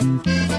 Thank you.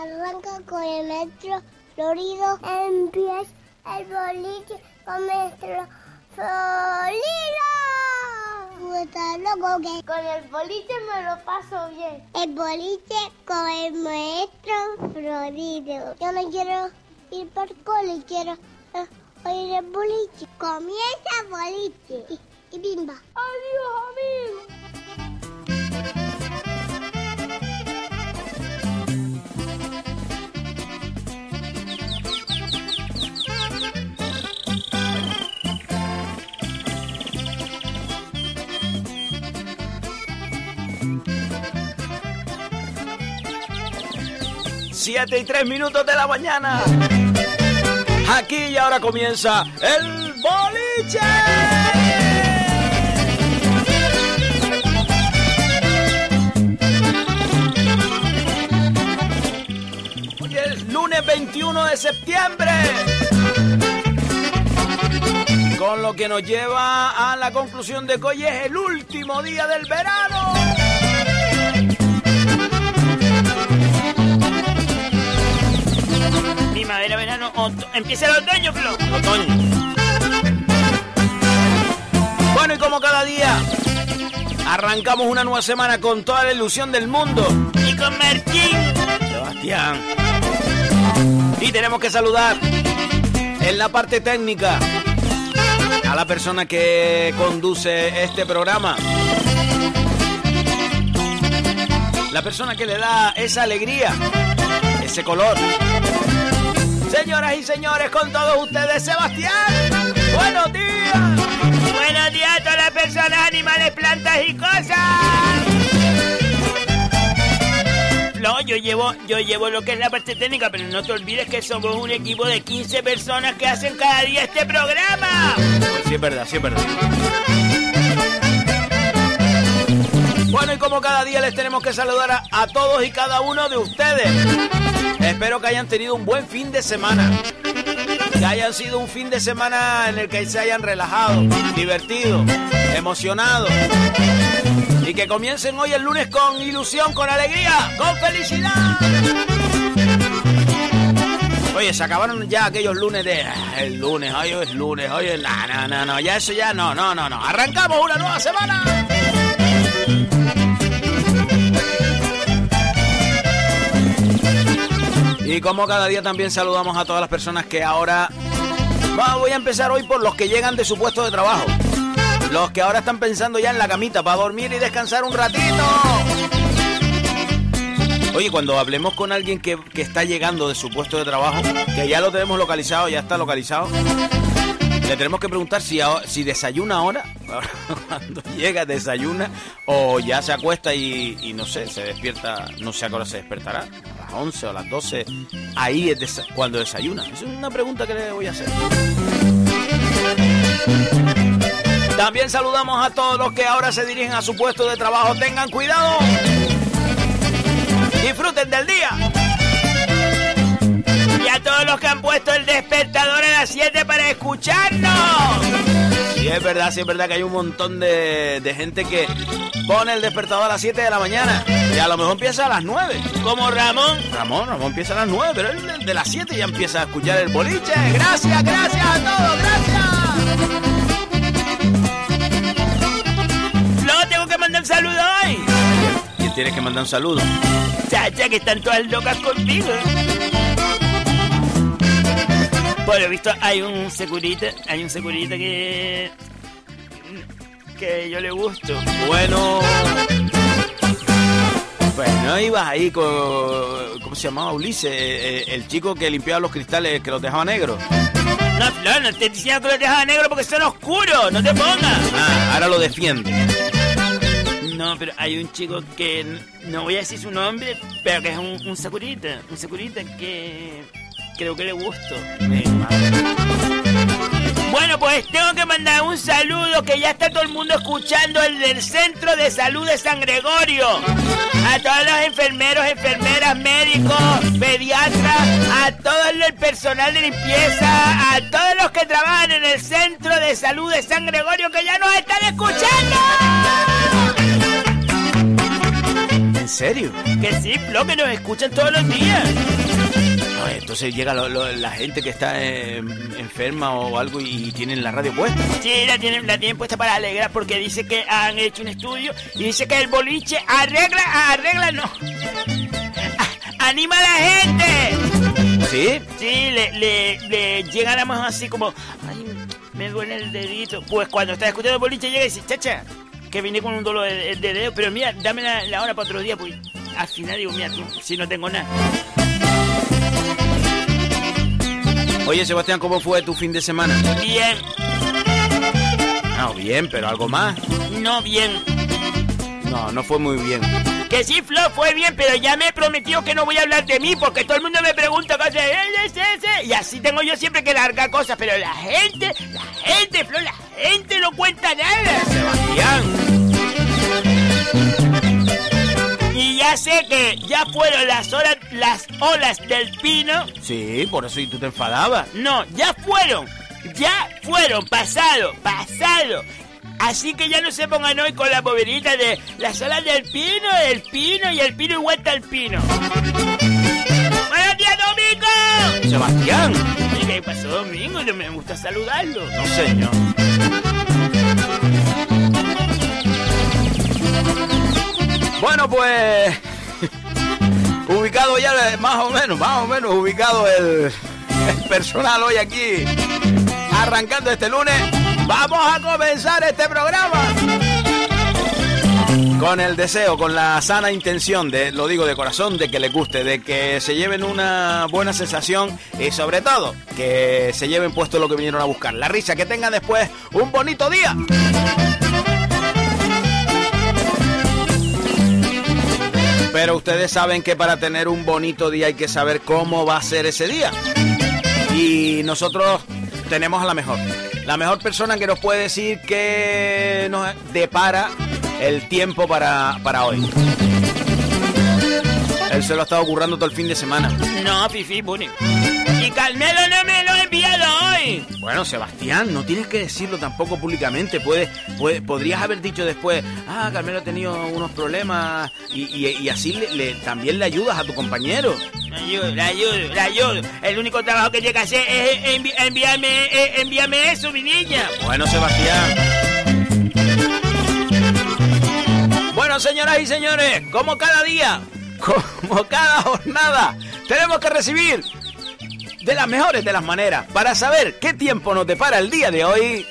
Arranca con el metro florido en pies el boliche con nuestro florido. Está loco que con el boliche me lo paso bien. El boliche con el maestro florido. Yo no quiero ir por cole, quiero eh, oír el boliche. Comienza el boliche y, y bimba. 7 y 3 minutos de la mañana. Aquí y ahora comienza el boliche. Hoy es lunes 21 de septiembre. Con lo que nos lleva a la conclusión de que hoy es el último día del verano. Primavera, verano, empieza el otoño, Flo. Otoño. Bueno, y como cada día, arrancamos una nueva semana con toda la ilusión del mundo. Y con Martín. Sebastián. Y tenemos que saludar en la parte técnica a la persona que conduce este programa. La persona que le da esa alegría, ese color, Señoras y señores, con todos ustedes, Sebastián. Buenos días. Buenos días a todas las personas, animales, plantas y cosas. No, yo llevo, yo llevo lo que es la parte técnica, pero no te olvides que somos un equipo de 15 personas que hacen cada día este programa. Pues sí, es verdad, sí, es verdad. Bueno, y como cada día les tenemos que saludar a, a todos y cada uno de ustedes. Espero que hayan tenido un buen fin de semana. Que hayan sido un fin de semana en el que se hayan relajado, divertido, emocionado. Y que comiencen hoy el lunes con ilusión, con alegría, con felicidad. Oye, se acabaron ya aquellos lunes de el lunes, hoy es lunes, hoy es no, no, no, no, ya eso ya no, no, no, no. Arrancamos una nueva semana. Y como cada día también saludamos a todas las personas que ahora... voy a empezar hoy por los que llegan de su puesto de trabajo. Los que ahora están pensando ya en la camita para dormir y descansar un ratito. Oye, cuando hablemos con alguien que, está llegando de su puesto de trabajo, que ya lo tenemos localizado, ya está localizado, le tenemos que preguntar si, desayuna ahora, cuando llega desayuna, o ya se acuesta y, no sé, se despierta, no sé a qué hora se despertará, las 11 o las 12, ahí es cuando desayuna. Esa es una pregunta que le voy a hacer. También saludamos a todos los que ahora se dirigen a su puesto de trabajo. Tengan cuidado. Disfruten del día a todos los que han puesto el despertador a las 7 para escucharnos. Sí, es verdad, sí es verdad que hay un montón de, gente que pone el despertador a las 7 de la mañana y a lo mejor empieza a las 9. Como Ramón. Ramón, Ramón empieza a las 9, pero él de las 7 ya empieza a escuchar el boliche. Gracias, gracias a todos, gracias. No, tengo que mandar un saludo hoy. ¿Quién tiene que mandar un saludo? Chacha, que están todas locas contigo. Bueno, he visto, hay un securita, hay un securita que. que yo le gusto. Bueno. Bueno, ibas ahí con. ¿Cómo se llamaba Ulises? Eh, el chico que limpiaba los cristales que los dejaba negros. No, no, no te diciendo que los dejaba negros porque son oscuros, no te pongas. Ah, ahora lo defiende. No, pero hay un chico que no voy a decir su nombre, pero que es un, un securita, un securita que creo que le gusto. Bueno, Bueno, pues tengo que mandar un saludo que ya está todo el mundo escuchando el del Centro de Salud de San Gregorio. A todos los enfermeros, enfermeras, médicos, pediatras, a todo el personal de limpieza, a todos los que trabajan en el Centro de Salud de San Gregorio que ya nos están escuchando. ¿En serio? Que sí, Flo, que nos escuchan todos los días. No, entonces llega lo- lo- la gente que está eh, enferma o algo y tienen la radio puesta. Sí, la tienen, la tienen puesta para alegrar porque dice que han hecho un estudio y dice que el boliche arregla, arregla, no. A- anima a la gente. ¿Sí? Sí, le, le, le a así como, ay, me duele el dedito. Pues cuando estás escuchando el boliche llega y dice, chacha, que vine con un dolor de, de dedo, pero mira, dame la, la hora para otro día, pues al final digo, mira, tú, si no tengo nada. Oye, Sebastián, ¿cómo fue tu fin de semana? Bien, No, bien, pero algo más. no bien. No, no fue muy bien. Que sí, Flo, fue bien, pero ya me he prometido que no voy a hablar de mí porque todo el mundo me pregunta cosas. "Eh, ese, ese", Y así tengo yo siempre que largar cosas, pero la gente, la gente, Flo, la gente no cuenta nada. Sebastián. Y ya sé que ya fueron las horas, las olas del pino. Sí, por eso y tú te enfadabas. No, ya fueron. Ya fueron, pasado, pasado. Así que ya no se pongan hoy con la boberita de las olas del pino, el pino y el pino y vuelta al pino. ¡Buenos días, Domingo! Sebastián. ¿Y ¿Qué pasó, Domingo? Yo me gusta saludarlo. No, señor. Bueno, pues. ubicado ya, más o menos, más o menos ubicado el personal hoy aquí. Arrancando este lunes, vamos a comenzar este programa. Con el deseo, con la sana intención, de, lo digo de corazón, de que les guste, de que se lleven una buena sensación y sobre todo que se lleven puesto lo que vinieron a buscar, la risa, que tengan después un bonito día. Pero ustedes saben que para tener un bonito día hay que saber cómo va a ser ese día. Y nosotros tenemos a la mejor. La mejor persona que nos puede decir que nos depara el tiempo para, para hoy. Él se lo ha estado currando todo el fin de semana. No, Fifi, Bunny. Y Carmelo no me Bueno, Sebastián, no tienes que decirlo tampoco públicamente. Puedes, puede- podrías haber dicho después, ah, Carmelo ha tenido unos problemas y, y- y así le- le- también le ayudas a tu compañero. Le ayudo, le ayudo, le ayudo. El único trabajo que llega a hacer es envi- enviarme, eh, enviarme eso, mi niña. Bueno, Sebastián. Bueno, señoras y señores, como cada día, como cada jornada, tenemos que recibir de las mejores de las maneras para saber qué tiempo nos depara el día de hoy.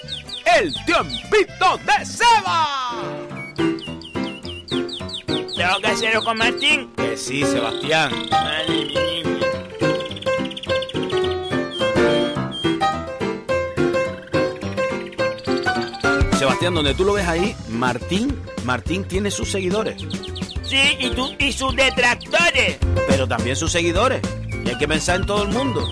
El tiempito de Seba. Tengo que hacerlo con Martín. Que sí, Sebastián. Sebastián, donde tú lo ves ahí, Martín, Martín tiene sus seguidores, Sí, y tú y sus detractores. pero también sus seguidores. Hay que pensar en todo el mundo.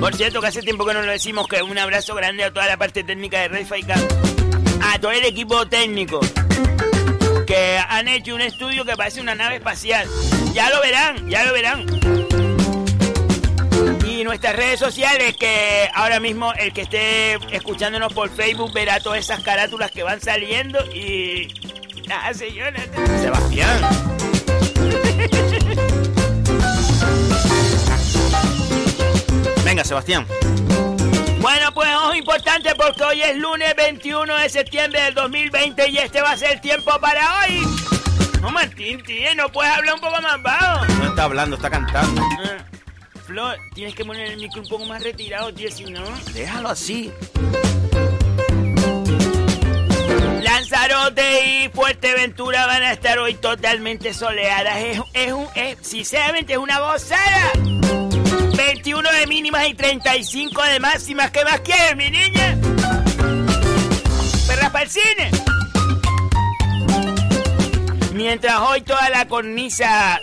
Por cierto, que hace tiempo que no lo decimos, que un abrazo grande a toda la parte técnica de Red Faica, a todo el equipo técnico, que han hecho un estudio que parece una nave espacial. Ya lo verán, ya lo verán. Y nuestras redes sociales, que ahora mismo el que esté escuchándonos por Facebook verá todas esas carátulas que van saliendo y... Ah, señora. Sebastián. Venga, Sebastián. Bueno, pues ojo importante porque hoy es lunes 21 de septiembre del 2020 y este va a ser el tiempo para hoy. No, Martín, tío, no puedes hablar un poco más bajo. No está hablando, está cantando. Ah, Flor, tienes que poner el micro un poco más retirado, tío, si no... Déjalo así. Lanzarote y Fuerteventura van a estar hoy totalmente soleadas. Es, es un, es, sinceramente, es una gozada. 21 de mínimas y 35 de máximas. ¿Qué más quieres, mi niña? ¿Perras para el cine? Mientras hoy toda la cornisa...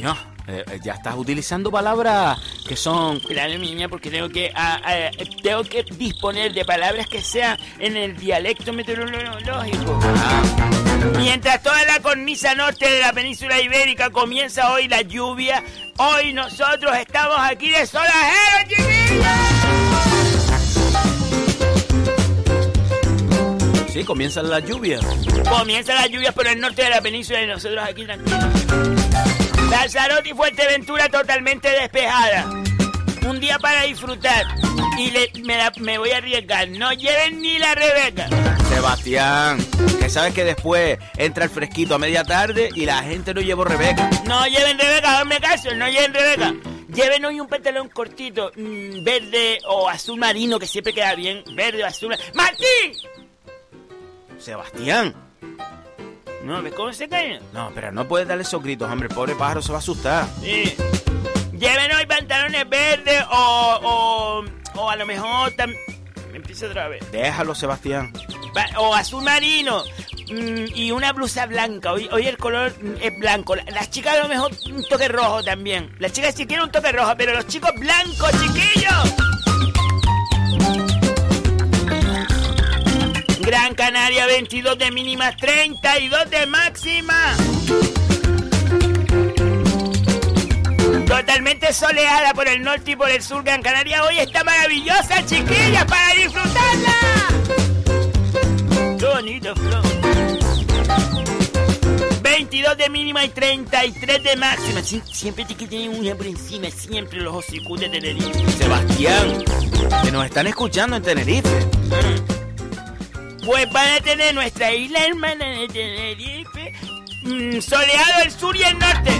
No, eh, eh, ya estás utilizando palabras que son... Claro, niña, porque tengo que, ah, ah, tengo que disponer de palabras que sean en el dialecto meteorológico. Ah, Mientras toda la cornisa norte de la península ibérica comienza hoy la lluvia, hoy nosotros estamos aquí de solajeros, chiquillos. sí, comienzan las lluvias. Comienza la lluvia por el norte de la península y nosotros aquí tranquilos. Lanzarote y Fuerteventura totalmente despejada. Un día para disfrutar. Y le- me, la- me voy a arriesgar. No lleven ni la Rebeca. Sebastián, que sabes que después entra el fresquito a media tarde y la gente no llevó Rebeca. No lleven Rebeca, hazme caso, no lleven Rebeca. Lleven hoy un pantalón cortito, mm, verde o azul marino, que siempre queda bien. Verde o azul. mar- ¡Martín! Sebastián. No, ¿ves cómo se cae? No, pero no puedes darle esos gritos, hombre. El pobre pájaro se va a asustar. Sí. Lleven hoy pantalones verdes o, o, o a lo mejor también... Empiezo otra vez. Déjalo, Sebastián. Va- O azul marino. mm, y una blusa blanca. Hoy, hoy el color mm, es blanco. La- Las chicas a lo mejor un toque rojo también. Las chicas sí quieren un toque rojo, pero los chicos blancos, chiquillos. Gran Canaria 22 de mínima, 32 de máxima. Totalmente soleada por el norte y por el sur. Gran Canaria hoy está maravillosa, chiquillas, para disfrutarla. Qué bonito, Flo. 22 de mínima y 33 de máxima. Sie- siempre tiene que tener una por encima, siempre los hocicutes de Tenerife. Sebastián, que nos están escuchando en Tenerife. Pues van a tener nuestra isla hermana de Tenerife, mm, soleado el sur y el norte.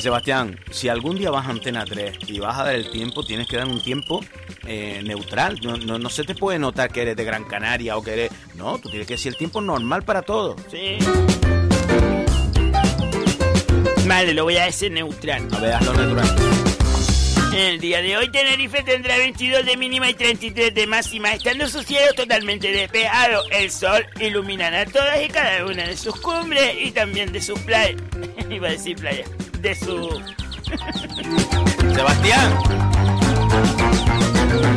Sebastián, si algún día vas a Antena 3 y vas a dar el tiempo, tienes que dar un tiempo eh, neutral. No, no, no se te puede notar que eres de Gran Canaria o que eres... No, tú tienes que decir el tiempo normal para todo. Sí. Vale, lo voy a decir neutral. A ver, hazlo natural. El día de hoy Tenerife tendrá 22 de mínima y 33 de máxima, estando su cielo totalmente despejado. El sol iluminará todas y cada una de sus cumbres y también de sus playas. Iba a decir playa. De su... Sebastián,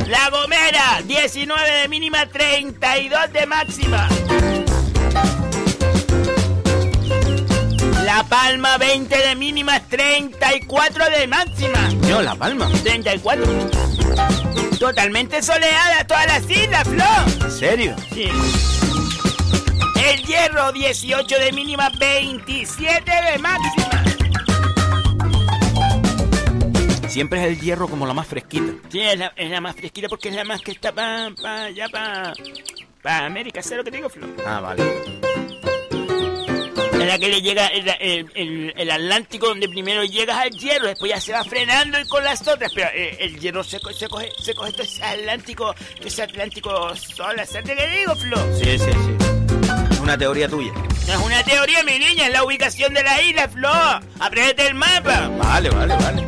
La Gomera, 19 de mínima, 32 de máxima. La Palma, 20 de mínima, 34 de máxima. yo, La Palma. 34. Totalmente soleada todas las islas, Flo. ¿En serio? Sí. El Hierro, 18 de mínima, 27 de máxima. Siempre es el hierro como la más fresquita. Sí, es la, es la más fresquita porque es la más que está para pa, allá para pa América. ¿Sabes lo que te digo, Flo? Ah, vale. La que le llega el, el- el- el Atlántico donde primero llegas al hierro, después ya se va frenando y con las otras, pero eh, el hierro se, se coge, se coge todo ese Atlántico, todo ese Atlántico sola, ¿sabes qué digo, Flo? Sí, sí, sí. Es una teoría tuya. No es una teoría, mi niña, es la ubicación de la isla, Flo. Aprende el mapa. Vale, vale, vale.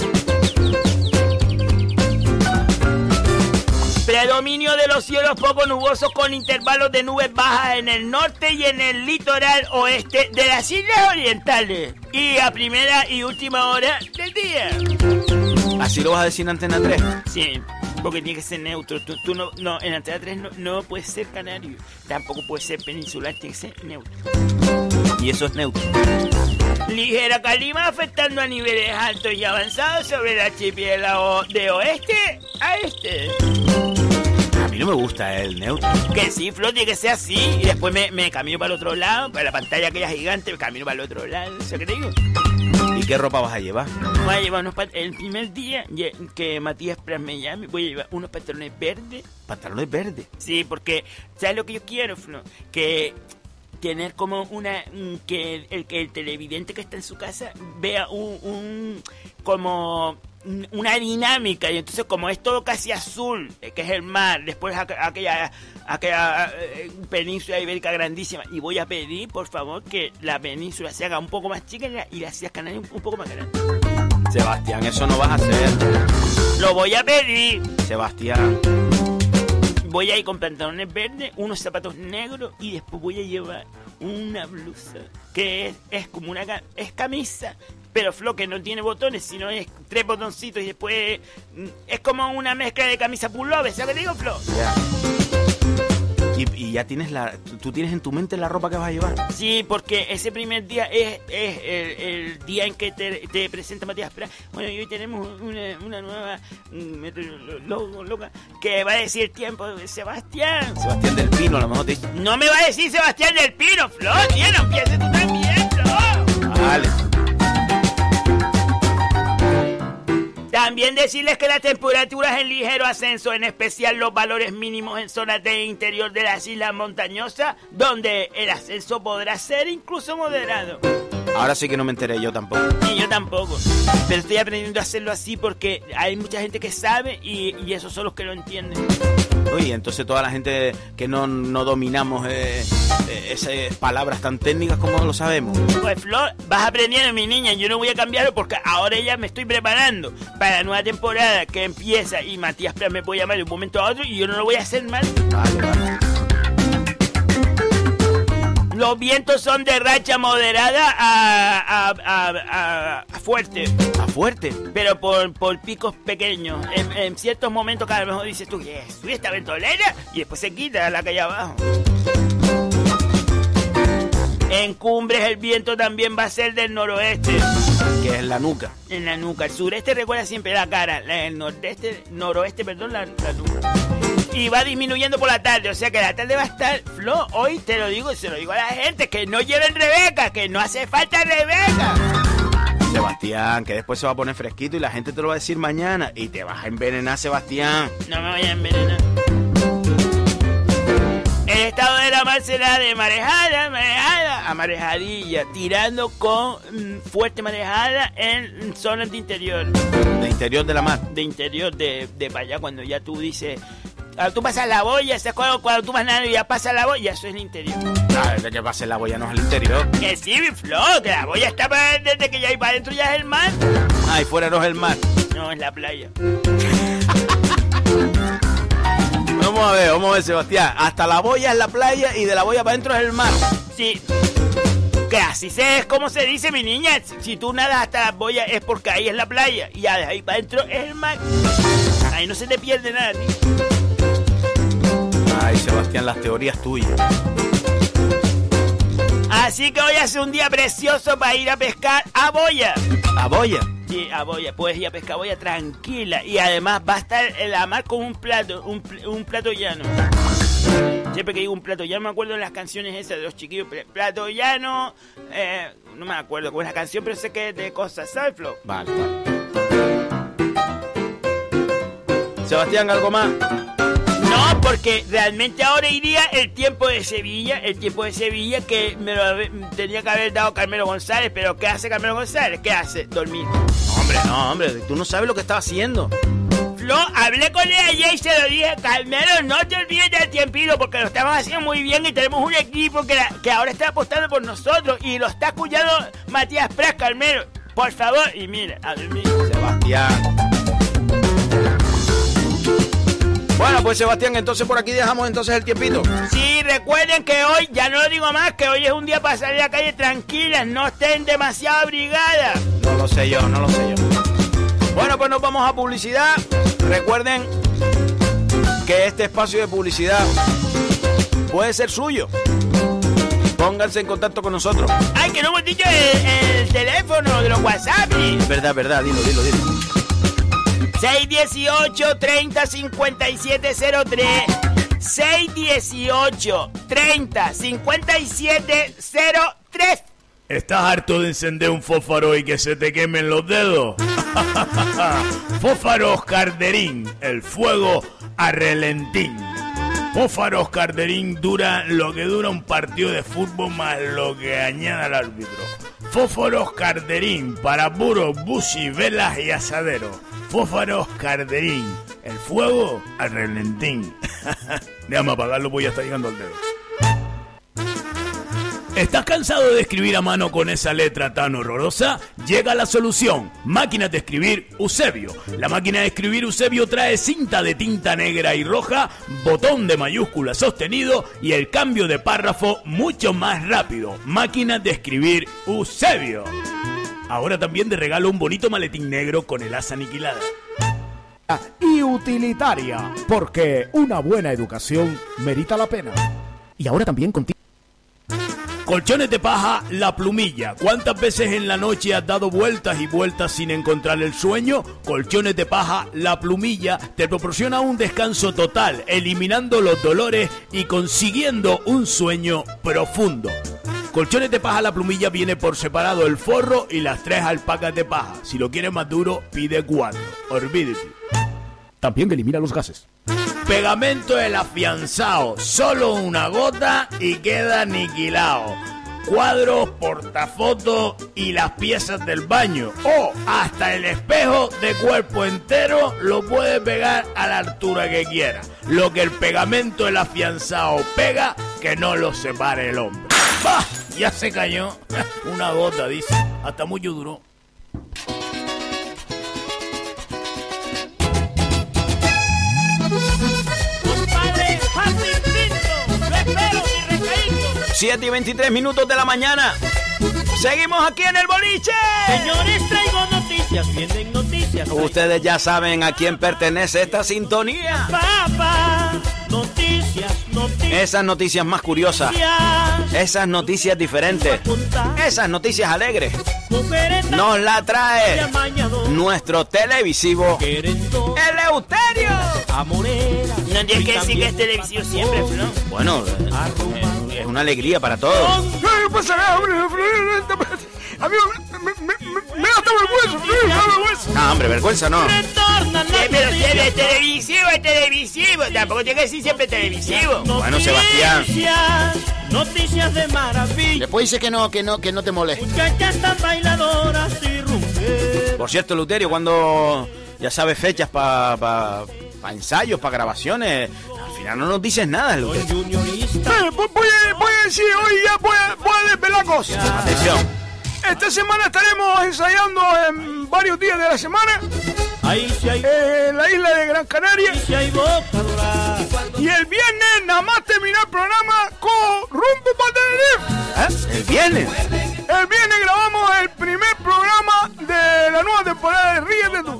De los cielos poco nubosos con intervalos de nubes bajas en el norte y en el litoral oeste de las islas orientales. Y a primera y última hora del día. ¿Así lo vas a decir en Antena 3? Sí, porque tiene que ser neutro. Tú, tú no, no, en Antena 3 no, no puedes ser canario. Tampoco puedes ser peninsular, tiene que ser neutro. Y eso es neutro. Ligera calima afectando a niveles altos y avanzados sobre el archipiélago de oeste a este. Mí no me gusta el neutro. Que sí, Flo, tiene que ser así. Y después me, me camino para el otro lado, para la pantalla aquella gigante, me camino para el otro lado. ¿Sabes qué te digo? ¿Y qué ropa vas a llevar? Voy a llevar unos pat- El primer día que Matías Pras me llame, voy a llevar unos pantalones verdes. Pantalones verdes. Sí, porque, ¿sabes lo que yo quiero, Flo? Que tener como una mm, que el que el televidente que está en su casa vea un, un- como una dinámica y entonces como es todo casi azul eh, que es el mar después aqu- aquella aquella eh, península ibérica grandísima y voy a pedir por favor que la península se haga un poco más chica y la- y las Islas Canarias un, poco más grande Sebastián, eso no vas a hacer. lo voy a pedir Sebastián. voy a ir con pantalones verdes, unos zapatos negros y después voy a llevar una blusa que es, es como una es camisa, pero Flo que no tiene botones, sino es tres botoncitos y después mm, es como una mezcla de camisa pullover, ¿sabes qué digo, Flo? Ya. Y, y ya tienes la... ¿Tú tienes en tu mente la ropa que vas a llevar? Sí, porque ese primer día es, es el, el día en que te, te presenta Matías Prat. Bueno, y hoy tenemos una, una nueva mm, meteoróloga loca que va a decir el tiempo de Sebastián. Sebastián del Pino, a lo mejor te dice... No me va a decir Sebastián del Pino, Flo, tío, no empieces tú también, Flo. Vale. También decirles que las temperaturas en ligero ascenso, en especial los valores mínimos en zonas de interior de las islas montañosas, donde el ascenso podrá ser incluso moderado. Ahora sí que no me enteré yo tampoco. Y yo tampoco. Pero estoy aprendiendo a hacerlo así porque hay mucha gente que sabe y, y esos son los que lo entienden. Oye, entonces toda la gente que no, no dominamos eh, eh, esas palabras tan técnicas, ¿cómo lo sabemos? Pues Flor, vas aprendiendo, mi niña. Yo no voy a cambiarlo porque ahora ya me estoy preparando para la nueva temporada que empieza y Matías me puede llamar de un momento a otro y yo no lo voy a hacer mal. Vale, vale. Los vientos son de racha moderada a, a, a- a- a fuerte, A fuerte. pero por, por picos pequeños. En, en ciertos momentos, que a lo mejor dices tú, ¿qué es? ¿Sube esta ventolera? Y después se quita la que hay abajo. En cumbres el viento también va a ser del noroeste, Que es la nuca. en la nuca. El sureste recuerda siempre la cara, el nordeste, noroeste, perdón, la, la nuca. Y va disminuyendo por la tarde, o sea que la tarde va a estar, Flo, hoy te lo digo y se lo digo a la gente, que no lleven Rebeca, que no hace falta Rebeca. Sebastián, que después se va a poner fresquito y la gente te lo va a decir mañana. Y te vas a envenenar, Sebastián. No me vayan a envenenar. El estado de la mar será de marejada, marejada a marejadilla, tirando con mm, fuerte marejada en zonas de interior. De interior de la mar. De interior, de, de para allá, cuando ya tú dices... Cuando tú pasas la boya, ¿sabes? Cuando, cuando tú vas nadando y ya pasas la boya, eso es el interior. De que pase la boya no es al interior. Que sí, mi flor, que la boya está para, desde que ya hay para adentro ya es el mar. Ah, y fuera no es el mar. No, es la playa. Vamos a ver, vamos a ver, Sebastián. Hasta la boya es la playa y de la boya para adentro es el mar. Sí. Que así se es como se dice, mi niña. Si, si tú nadas hasta la boya es porque ahí es la playa. Y ya de ahí para adentro es el mar. Ahí no se te pierde nada, tío. Sebastián, las teorías tuyas. Así que hoy hace un día precioso para ir a pescar a boya. ¿A boya? Sí, a boya. Puedes ir a pescar a boya tranquila. Y además va a estar en la mar con un plato, un, pl- un plato llano. Siempre que digo un plato llano me acuerdo de las canciones esas de los chiquillos. pl- Plato llano, eh, no me acuerdo es la canción, pero sé que es de cosas, ¿sabes, Flo? Vale, vale. Sebastián, ¿algo más? No, porque realmente ahora iría el tiempo de Sevilla, el tiempo de Sevilla que me lo tenía que haber dado Carmelo González, pero ¿qué hace Carmelo González? ¿Qué hace? Dormir. No, hombre, no, hombre. Tú no sabes lo que estaba haciendo. Flo, hablé con él ayer y se lo dije, Carmelo, no te olvides del tiempito porque lo estamos haciendo muy bien y tenemos un equipo que, la- que ahora está apostando por nosotros y lo está escuchando Matías Pras, Carmelo. Por favor, y mira, a dormir. Sebastián. Bueno, pues Sebastián, entonces por aquí dejamos entonces el tiempito. Sí, recuerden que hoy, ya no lo digo más, que hoy es un día para salir a la calle tranquilas, no estén demasiado abrigadas. No lo sé yo, no lo sé yo. Bueno, pues nos vamos a publicidad. Recuerden que este espacio de publicidad puede ser suyo. Pónganse en contacto con nosotros. Ay, que no hemos dicho el, el teléfono de los WhatsApp. Es verdad, verdad, dilo, dilo, dilo. 618 30 57 03 618 30 57 03 ¿Estás harto de encender un fósforo y que se te quemen los dedos? Fósforos Carderín, el fuego a relentín. Fósforos Carderín dura lo que dura un partido de fútbol más lo que añada el árbitro. Fósforos Carderín para puros, busi, velas y asaderos. Fósforos Carderín, el fuego a relentín. Déjame apagarlo, pues ya está llegando al dedo. ¿Estás cansado de escribir a mano con esa letra tan horrorosa? Llega la solución. Máquinas de escribir Eusebio. La máquina de escribir Eusebio trae cinta de tinta negra y roja, botón de mayúscula sostenido y el cambio de párrafo mucho más rápido. Máquinas de escribir Eusebio. Ahora también de regalo un bonito maletín negro con el asa aniquilada. Y utilitaria, porque una buena educación merita la pena. Y ahora también contigo. Colchones de paja, la plumilla. ¿Cuántas veces en la noche has dado vueltas y vueltas sin encontrar el sueño? Colchones de paja, la plumilla te proporciona un descanso total, eliminando los dolores y consiguiendo un sueño profundo. Colchones de paja, la plumilla viene por separado el forro y las tres alpacas de paja. Si lo quieres más duro, pide cuatro. Olvídate. También elimina los gases. Pegamento del afianzado, solo una gota y queda aniquilado. Cuadros, portafotos y las piezas del baño. O hasta el espejo de cuerpo entero lo puede pegar a la altura que quiera. Lo que el pegamento del afianzado pega, que no lo separe el hombre. ¡Bah! Ya se cayó. Una gota, dice. Hasta mucho duró. 7 y 23 minutos de la mañana. Seguimos aquí en el boliche. Señores, traigo noticias, vienen noticias. Ustedes ya saben a quién pertenece esta sintonía. Papá, noticias, noticias. Esas noticias más curiosas. Esas noticias diferentes. Esas noticias alegres. Nos la trae nuestro televisivo Eleuterio. amorera. No tienes que decir que es televisivo siempre, Flo. Bueno, eh, es una alegría para todos. No pasa nada, hombre. Amigo, me, me, me, me da hasta vergüenza, me da vergüenza. No, hombre, vergüenza no. Eh, pero si noticias. es televisivo, es televisivo. Tampoco tiene que decir siempre televisivo. Bueno, Sebastián. Noticias, noticias de maravilla. Después dice que no, que no, que no te moleste. Bailadoras y. Por cierto, Luterio, cuando ya sabes fechas para pa, pa ensayos, para grabaciones, final no nos dices nada, juniorista. Eh, voy, voy a- voy a decir, hoy ya voy a, voy a desvelar cosas. Atención. Esta semana estaremos ensayando en varios días de la semana Ahí sí hay, eh, en la isla de Gran Canaria. ahí sí hay boca dorada. Y el viernes nada más terminar el programa con Rumbo para Tenerife. ¿Eh? El viernes. El viernes grabamos el primer programa de la nueva temporada de Ríete tú.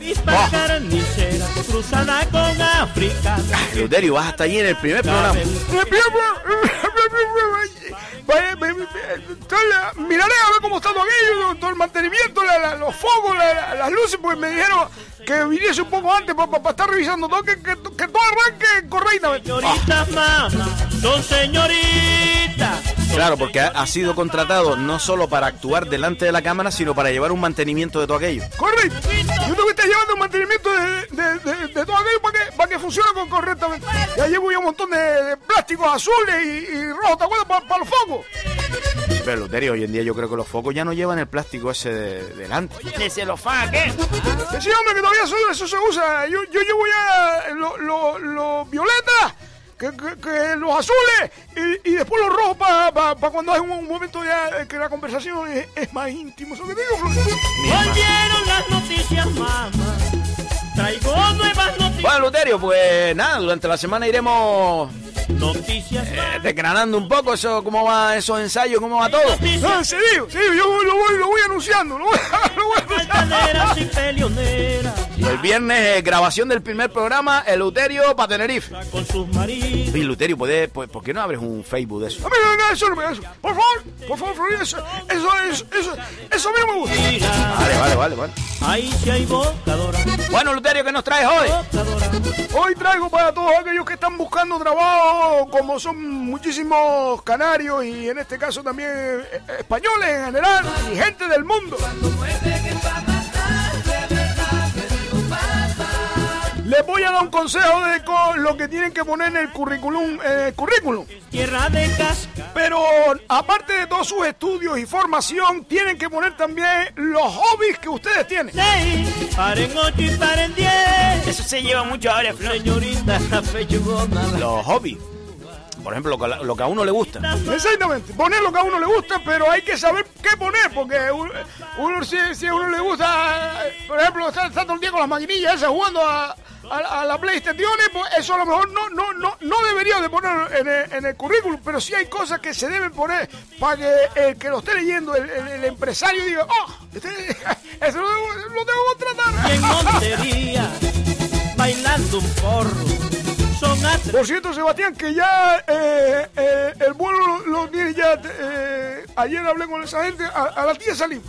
Cruzada con África. Luterio, vas hasta allí en el primer programa. El primer Miraré a ver cómo está todo aquello, todo el mantenimiento, la- la- los focos, la- la- las luces, porque me dijeron que viniese un poco antes para estar revisando todo, que, que, que todo arranque correctamente. Señoritas, mamá, son señoritas. Claro, porque ha, sido contratado no solo para actuar delante de la cámara, sino para llevar un mantenimiento de todo aquello. Correcto. Yo tengo que estar llevando el mantenimiento de, de, de- de todo aquello para que, para que funcione con- correctamente. Ya llevo ya un montón de, de plásticos azules y, y rojos, ¿te acuerdas? Para los focos. Pero Luterio, hoy en día yo creo que los focos ya no llevan el plástico ese de- delante. ¿Tiene celofán, qué? Sí, hombre, que todavía eso, eso se usa. Yo, yo llevo ya los lo, lo violeta, que, que- que los azules y, y después los rojos para cuando hay un, un momento ya que la conversación es, es más íntimo. ¿Eso que digo? Volvieron las noticias, mamá. Traigo nuevas noticias. Bueno, Luterio, pues nada, durante la semana iremos Noticias, eh, desgranando un poco eso, cómo va esos ensayos, cómo va todo. Noticias. en serio, en serio, yo lo voy, lo voy anunciando. Lo voy, lo voy anunciando. Y el viernes, eh, grabación del primer programa, el Luterio para Tenerife. Con sus maridos. Oye, Luterio, ¿puede, pues, ¿por qué no abres un Facebook de eso? A mí no, no, eso no me eso. Por favor, por favor, Florida, eso, eso, eso, eso, eso a mí no me gusta. Vale, vale, vale, vale. Ahí sí hay bocadora. Bueno, Luterio, ¿qué nos traes hoy? Hoy traigo para todos aquellos que están buscando trabajo, como son muchísimos canarios y en este caso también eh, españoles en general y gente del mundo. Les voy a dar un consejo de lo que tienen que poner en el currículum, el currículum. Tierra de casca. Pero aparte de todos sus estudios y formación, tienen que poner también los hobbies que ustedes tienen. Seis. Paren ocho y paren diez. Eso se lleva mucho ahora, Flo. Señorita, la pechugona. Los hobbies. Por ejemplo, lo que, lo que a uno le gusta. Exactamente, poner lo que a uno le gusta, pero hay que saber qué poner, porque uno, si, si a uno le gusta, eh, por ejemplo, estar, estar todo el día con las maquinillas esas jugando a, a- a la PlayStation, pues eso a lo mejor no, no, no, no debería de poner en el, en el currículum, pero sí hay cosas que se deben poner para que el que lo esté leyendo, el, el- el empresario diga, oh, este, eso lo, debo- lo tengo que contratar. en Montería, bailando un porro. Son Por cierto, Sebastián, que ya eh, eh, el vuelo lo, tiene ya. eh, ayer hablé con esa gente, a, a las 10 salimos.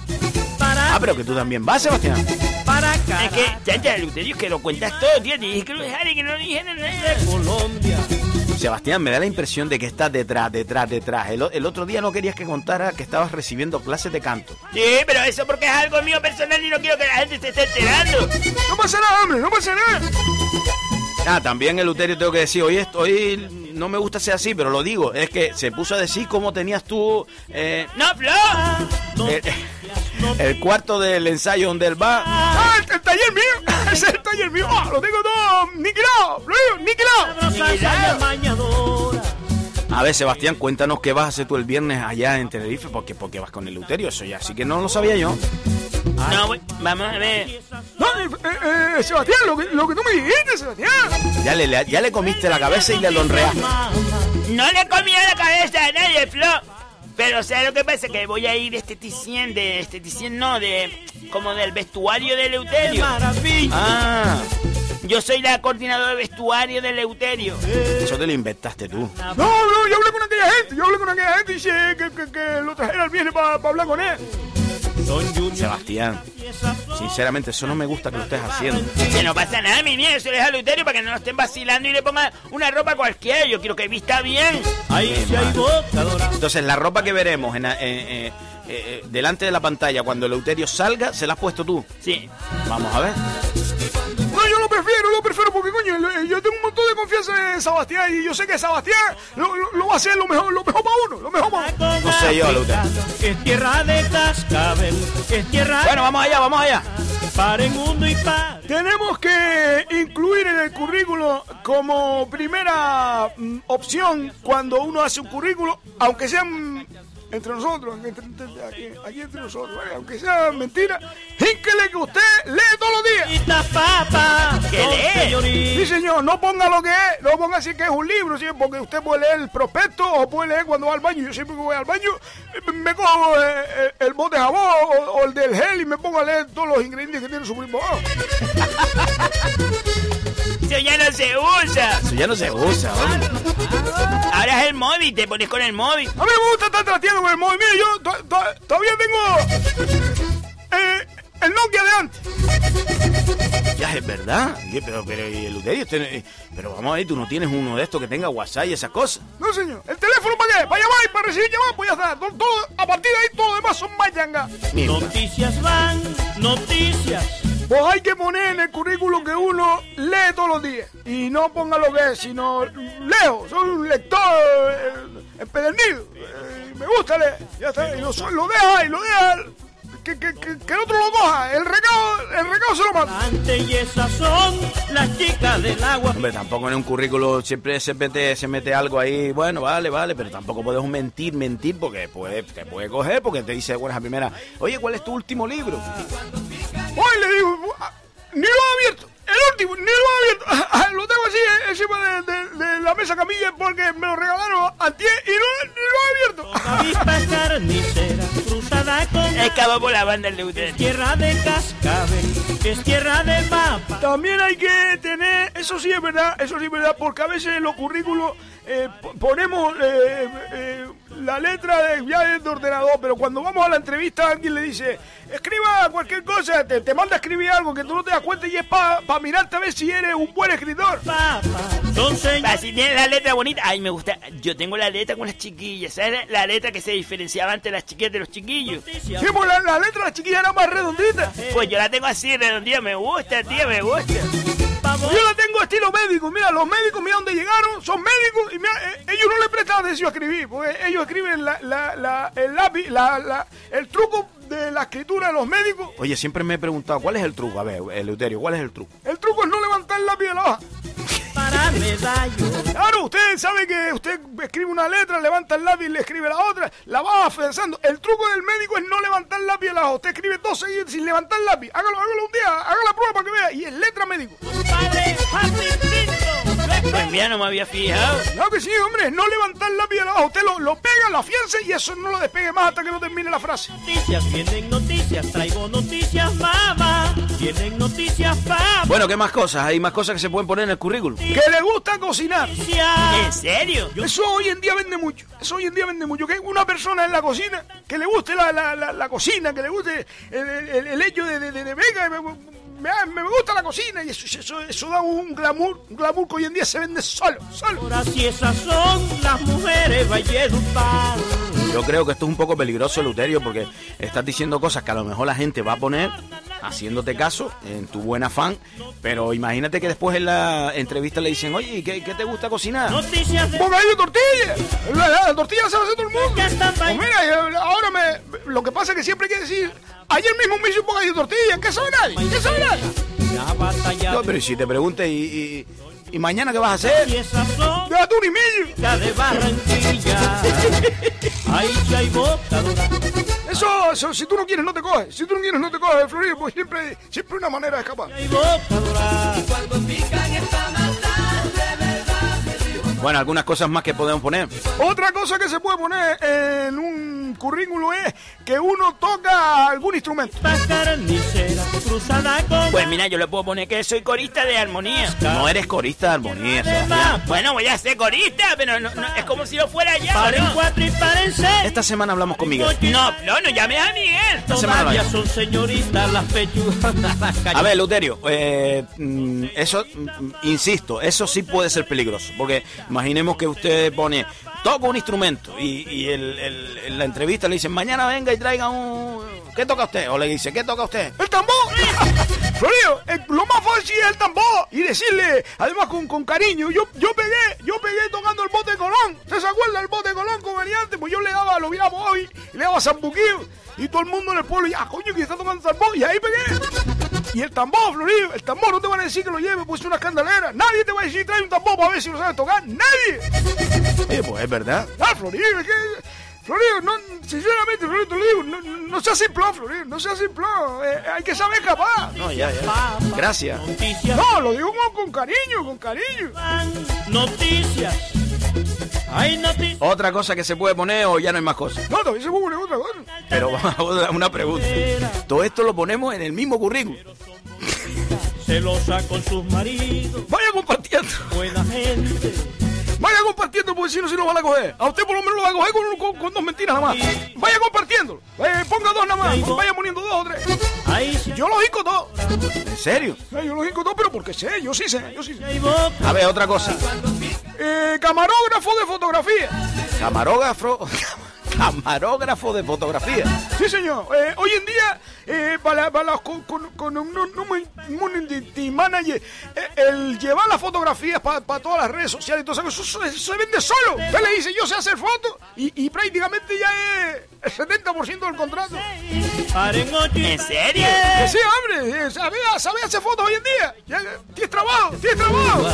para, Ah, pero que tú también vas, Sebastián. para Es cara que, chacha, Luterio, es que lo cuentas todo, tío. Te dije que lo y que no dijeran nada. de Colombia. Sebastián, me da la impresión de que estás detrás, detrás, detrás. El, el otro día no querías que contara que estabas recibiendo clases de canto. Sí, pero eso porque es algo mío personal y no quiero que la gente se esté enterando. No pasa nada, hombre, no pasa nada. Ah, también el Luterio tengo que decir, hoy estoy, no me gusta ser así, pero lo digo, es que se puso a decir cómo tenías tú eh, ¡No, Flo! el, el cuarto del ensayo donde él va. Ah, el, el taller mío. Es el taller mío. Ah, lo tengo todo niquilado, niquilado. A ver, Sebastián, cuéntanos qué vas a hacer tú el viernes allá en Tenerife, porque, porque vas con el Luterio, eso ya, así que no lo sabía yo. No, vamos a ver. No, eh, eh, eh, Sebastián, lo que, lo que tú me dijiste, Sebastián. Ya le, ya le comiste la cabeza y le honreaste. No le comí a la cabeza a nadie, Flo. Pero, ¿sabes lo que pasa? Que voy a ir de esteticien, de esteticien, no, de... Como del vestuario de ¡Qué Eleuterio. maravilla! Ah, Yo soy la coordinadora de vestuario de Eleuterio. eso te lo inventaste tú. No, no, yo hablé con aquella gente. Yo hablé con aquella gente y dije que, que, que lo trajera el viernes para hablar con él. Sebastián, sinceramente, eso no me gusta que lo estés haciendo. Que no pasa nada, mi niña. Eso le deja a Eleuterio para que no lo estén vacilando y le pongan una ropa cualquiera. Yo quiero que vista bien. Ahí sí hay boca. Entonces, la ropa que veremos en, eh, eh, eh, delante de la pantalla cuando el Eleuterio salga, se la has puesto tú. Sí. Vamos a ver. No, yo lo prefiero, lo prefiero porque, coño, yo tengo un montón de confianza en Sebastián y yo sé que Sebastián lo, lo- lo va a hacer lo mejor, lo mejor para uno, lo mejor para uno. No sé yo. Que es tierra de cascabel, que es tierra Bueno, vamos allá, vamos allá. para en mundo y para. Tenemos que incluir en el currículo como primera mm, opción cuando uno hace un currículo, aunque sean entre nosotros, entre- entre- aquí, aquí entre nosotros, ¿vale? aunque sea mentira, híncele que usted lee todos los días. Papa, ¿Qué lee? Sí, señor, no ponga lo que es, no ponga así que es un libro, ¿sí? porque usted puede leer el prospecto o puede leer cuando va al baño. Yo siempre que voy al baño eh, me cojo eh, eh, el bote de jabón o, o el del gel y me pongo a leer todos los ingredientes que tiene su primo. Eso ya no se usa. Eso ya no se usa, hombre. Ahora es el móvil. Te pones con el móvil. A mí me gusta estar trasteando con el móvil. Mire, yo to- to- todavía tengo eh, el Nokia de antes. Ya es verdad. Oye, Pero, pero, Luterio, usted- eh, pero vamos a ver, tú no tienes uno de estos que tenga WhatsApp y esas cosas. No, señor. ¿El teléfono para qué? ¿Para llamar y para recibir llamadas? Pues ya está. Todo, todo- a partir de ahí todo lo demás son mayanga. Mira, Noticias van, noticias. Pues hay que poner en el currículum que uno lee todos los días. Y no ponga lo que es, sino leo. Soy un lector eh, empedernido. Eh, me gusta leer. Y lo, lo deja y lo deja. Que, que, que, que el otro lo coja. El recado, el recado se lo manda. Antes y esas son las chicas del agua. Hombre, tampoco en un currículo siempre se mete, se mete algo ahí, bueno, vale, vale, pero tampoco podemos mentir, mentir, porque puede, te puede coger, porque te dice, bueno, a primera, oye, ¿cuál es tu último libro? Hoy le digo, ah, ni lo he abierto. El último, ni lo he abierto. Lo tengo así eh, encima de, de- de la mesa camilla porque me lo regalaron antier y no, abierto. Avispa carnicera, cruzada con Escapó por la banda el tierra de cascabel, que es tierra de papa. También hay que tener, eso sí es verdad, eso sí es verdad, porque a veces en los currículos eh, po- ponemos eh, eh, la letra de, ya de ordenador, pero cuando vamos a la entrevista alguien le dice, escriba cualquier cosa, te, te manda a escribir algo que tú no te das cuenta y es para mirarte a ver si eres un buen escritor. Papa, son señores. Así tiene la letra bonita. Ay, me gusta. Yo tengo la letra con las chiquillas. ¿Sabes? La letra que se diferenciaba entre las chiquillas de los chiquillos. Sí, pues la, la letra de la chiquilla era más redondita. Pues yo la tengo así, redondita. Me gusta, tío, me gusta. Vamos. Yo la tengo estilo médico. Mira, los médicos, mira dónde llegaron, son médicos y mira, eh, ellos no le prestan atención a escribir, porque ellos escriben la, la, la- el lápiz, la, la- el truco de la escritura de los médicos. Oye, siempre me he preguntado, ¿cuál es el truco? A ver, Eleuterio, ¿cuál es el truco? El truco es no levantar el lápiz de la hoja. Para una medalla. Claro, usted sabe que usted escribe una letra, levanta el lápiz y le escribe la otra, la va afianzando. El truco del médico es no levantar el lápiz a la. Usted escribe dos seguidos sin levantar el lápiz. Hágalo, hágalo un día, haga la prueba para que vea. Y es letra médico. Padre. Pues mira, no me había fijado. Claro que sí, hombre, no levantar la hoja. Usted lo, lo pega, lo afianza y eso no lo despegue más hasta que no termine la frase. Noticias, vienen noticias, traigo noticias, mamá. Vienen noticias, papá. Bueno, ¿qué más cosas? Hay más cosas que se pueden poner en el currículum. Que le gusta cocinar. ¿En serio? Eso hoy en día vende mucho. Eso hoy en día vende mucho. Que una persona en la cocina, que le guste la, la, la, la cocina, que le guste el, el- el hecho de, de, de, de venga, me, me- gusta la cocina. Y eso, eso, eso da un glamour, glamour que hoy en día se vende solo, solo. Ahora si esas son las mujeres Valledupar. Yo creo que esto es un poco peligroso, Luterio, porque estás diciendo cosas que a lo mejor la gente va a poner haciéndote caso en tu buen afán, pero imagínate que después en la entrevista le dicen, oye, ¿qué, qué te gusta cocinar? Noticias de de tortilla. La, la- la tortilla se hacer todo el mundo. Pues mira, ahora me, lo que pasa es que siempre hay que decir, ayer mismo me hizo un bocadillo de tortilla. ¿Qué sabe nadie? ¿Qué sabe nadie? No, pero ¿y si te pregunte, ¿y, y, y mañana qué vas a hacer? y esas son De atún y millo. ya de Barranquilla. Ahí sí hay botadora. Eso, eso, si tú no quieres, no te coges. Si tú no quieres, no te coges, Florido, pues siempre, siempre una manera de escapar. Hay botadora. Bueno, algunas cosas más que podemos poner. Otra cosa que se puede poner en un currículo es que uno toca algún instrumento. Pues mira, yo le puedo poner que soy corista de armonía. No eres corista de armonía, Sebastián. Bueno, voy a ser corista, pero no, no- es como si lo fuera ya. Esta semana hablamos con Miguel. No, no, no llames a Miguel. semana Todavía no. son señoritas las pechugas. A ver, Luterio, eh, mm, eso, mm, insisto, eso sí puede ser peligroso, porque imaginemos que usted pone, toca un instrumento y, y el- el- en la entrevista le dicen, mañana venga y traiga un... ¿Qué toca usted? O le dice, ¿qué toca usted? ¡El tambor! Florido, eh, lo más fácil es el tambor y decirle, además con, con cariño, yo, yo pegué, yo pegué tocando el bote Colón. ¿Usted se acuerda del bote de Colón comediante? Pues yo le daba, lo miraba hoy, le daba zambuquillo y todo el mundo en el pueblo, y ah, coño, que está tocando tambor, y ahí pegué. Y el tambor, Florido, el tambor no te van a decir que lo lleve, pues es una escandalera. Nadie te va a decir, trae un tambor para ver si lo sabes tocar. ¡Nadie! Oye, pues es verdad. Ah, Florido, es que... Florido, no, sinceramente, Florido, te lo digo, no, no, seas simplón, Florido, no seas simplón. Eh, hay que saber escapar. No, ya, ya. Gracias. Noticias. No, lo digo con, con cariño, con cariño. Noticias. Otra cosa que se puede poner o ya no hay más cosas. No, también se puede poner otra cosa. Pero vamos a una pregunta. Todo esto lo ponemos en el mismo currículum. Celosa con sus maridos. Vaya compartiendo. Buena gente. Vaya compartiendo, porque si no, si lo van a coger. A usted por lo menos lo va a coger con, con- con dos mentiras nada más. Vaya compartiéndolo. Eh, ponga dos nada más. Vaya poniendo dos o tres. Ahí sí Yo lo digo todo. ¿En serio? Eh, yo lo digo todo, pero porque sé, yo sí sé, yo sí sé. boca. A ver, otra cosa. Eh, camarógrafo de fotografía. Camarógrafo. Camarógrafo de fotografía. Sí, señor. Eh, hoy en día, eh, para, para los con, con, con un, un- un community manager, eh, el llevar las fotografías para todas las redes sociales todo eso, eso, eso se vende solo. Usted le dice, yo sé hacer fotos y, y prácticamente ya es el 70% del contrato. ¿En serio? Que sí, hombre, eh, sabe, sabe hacer fotos hoy en día. Ya, tienes trabajo, tienes trabajo.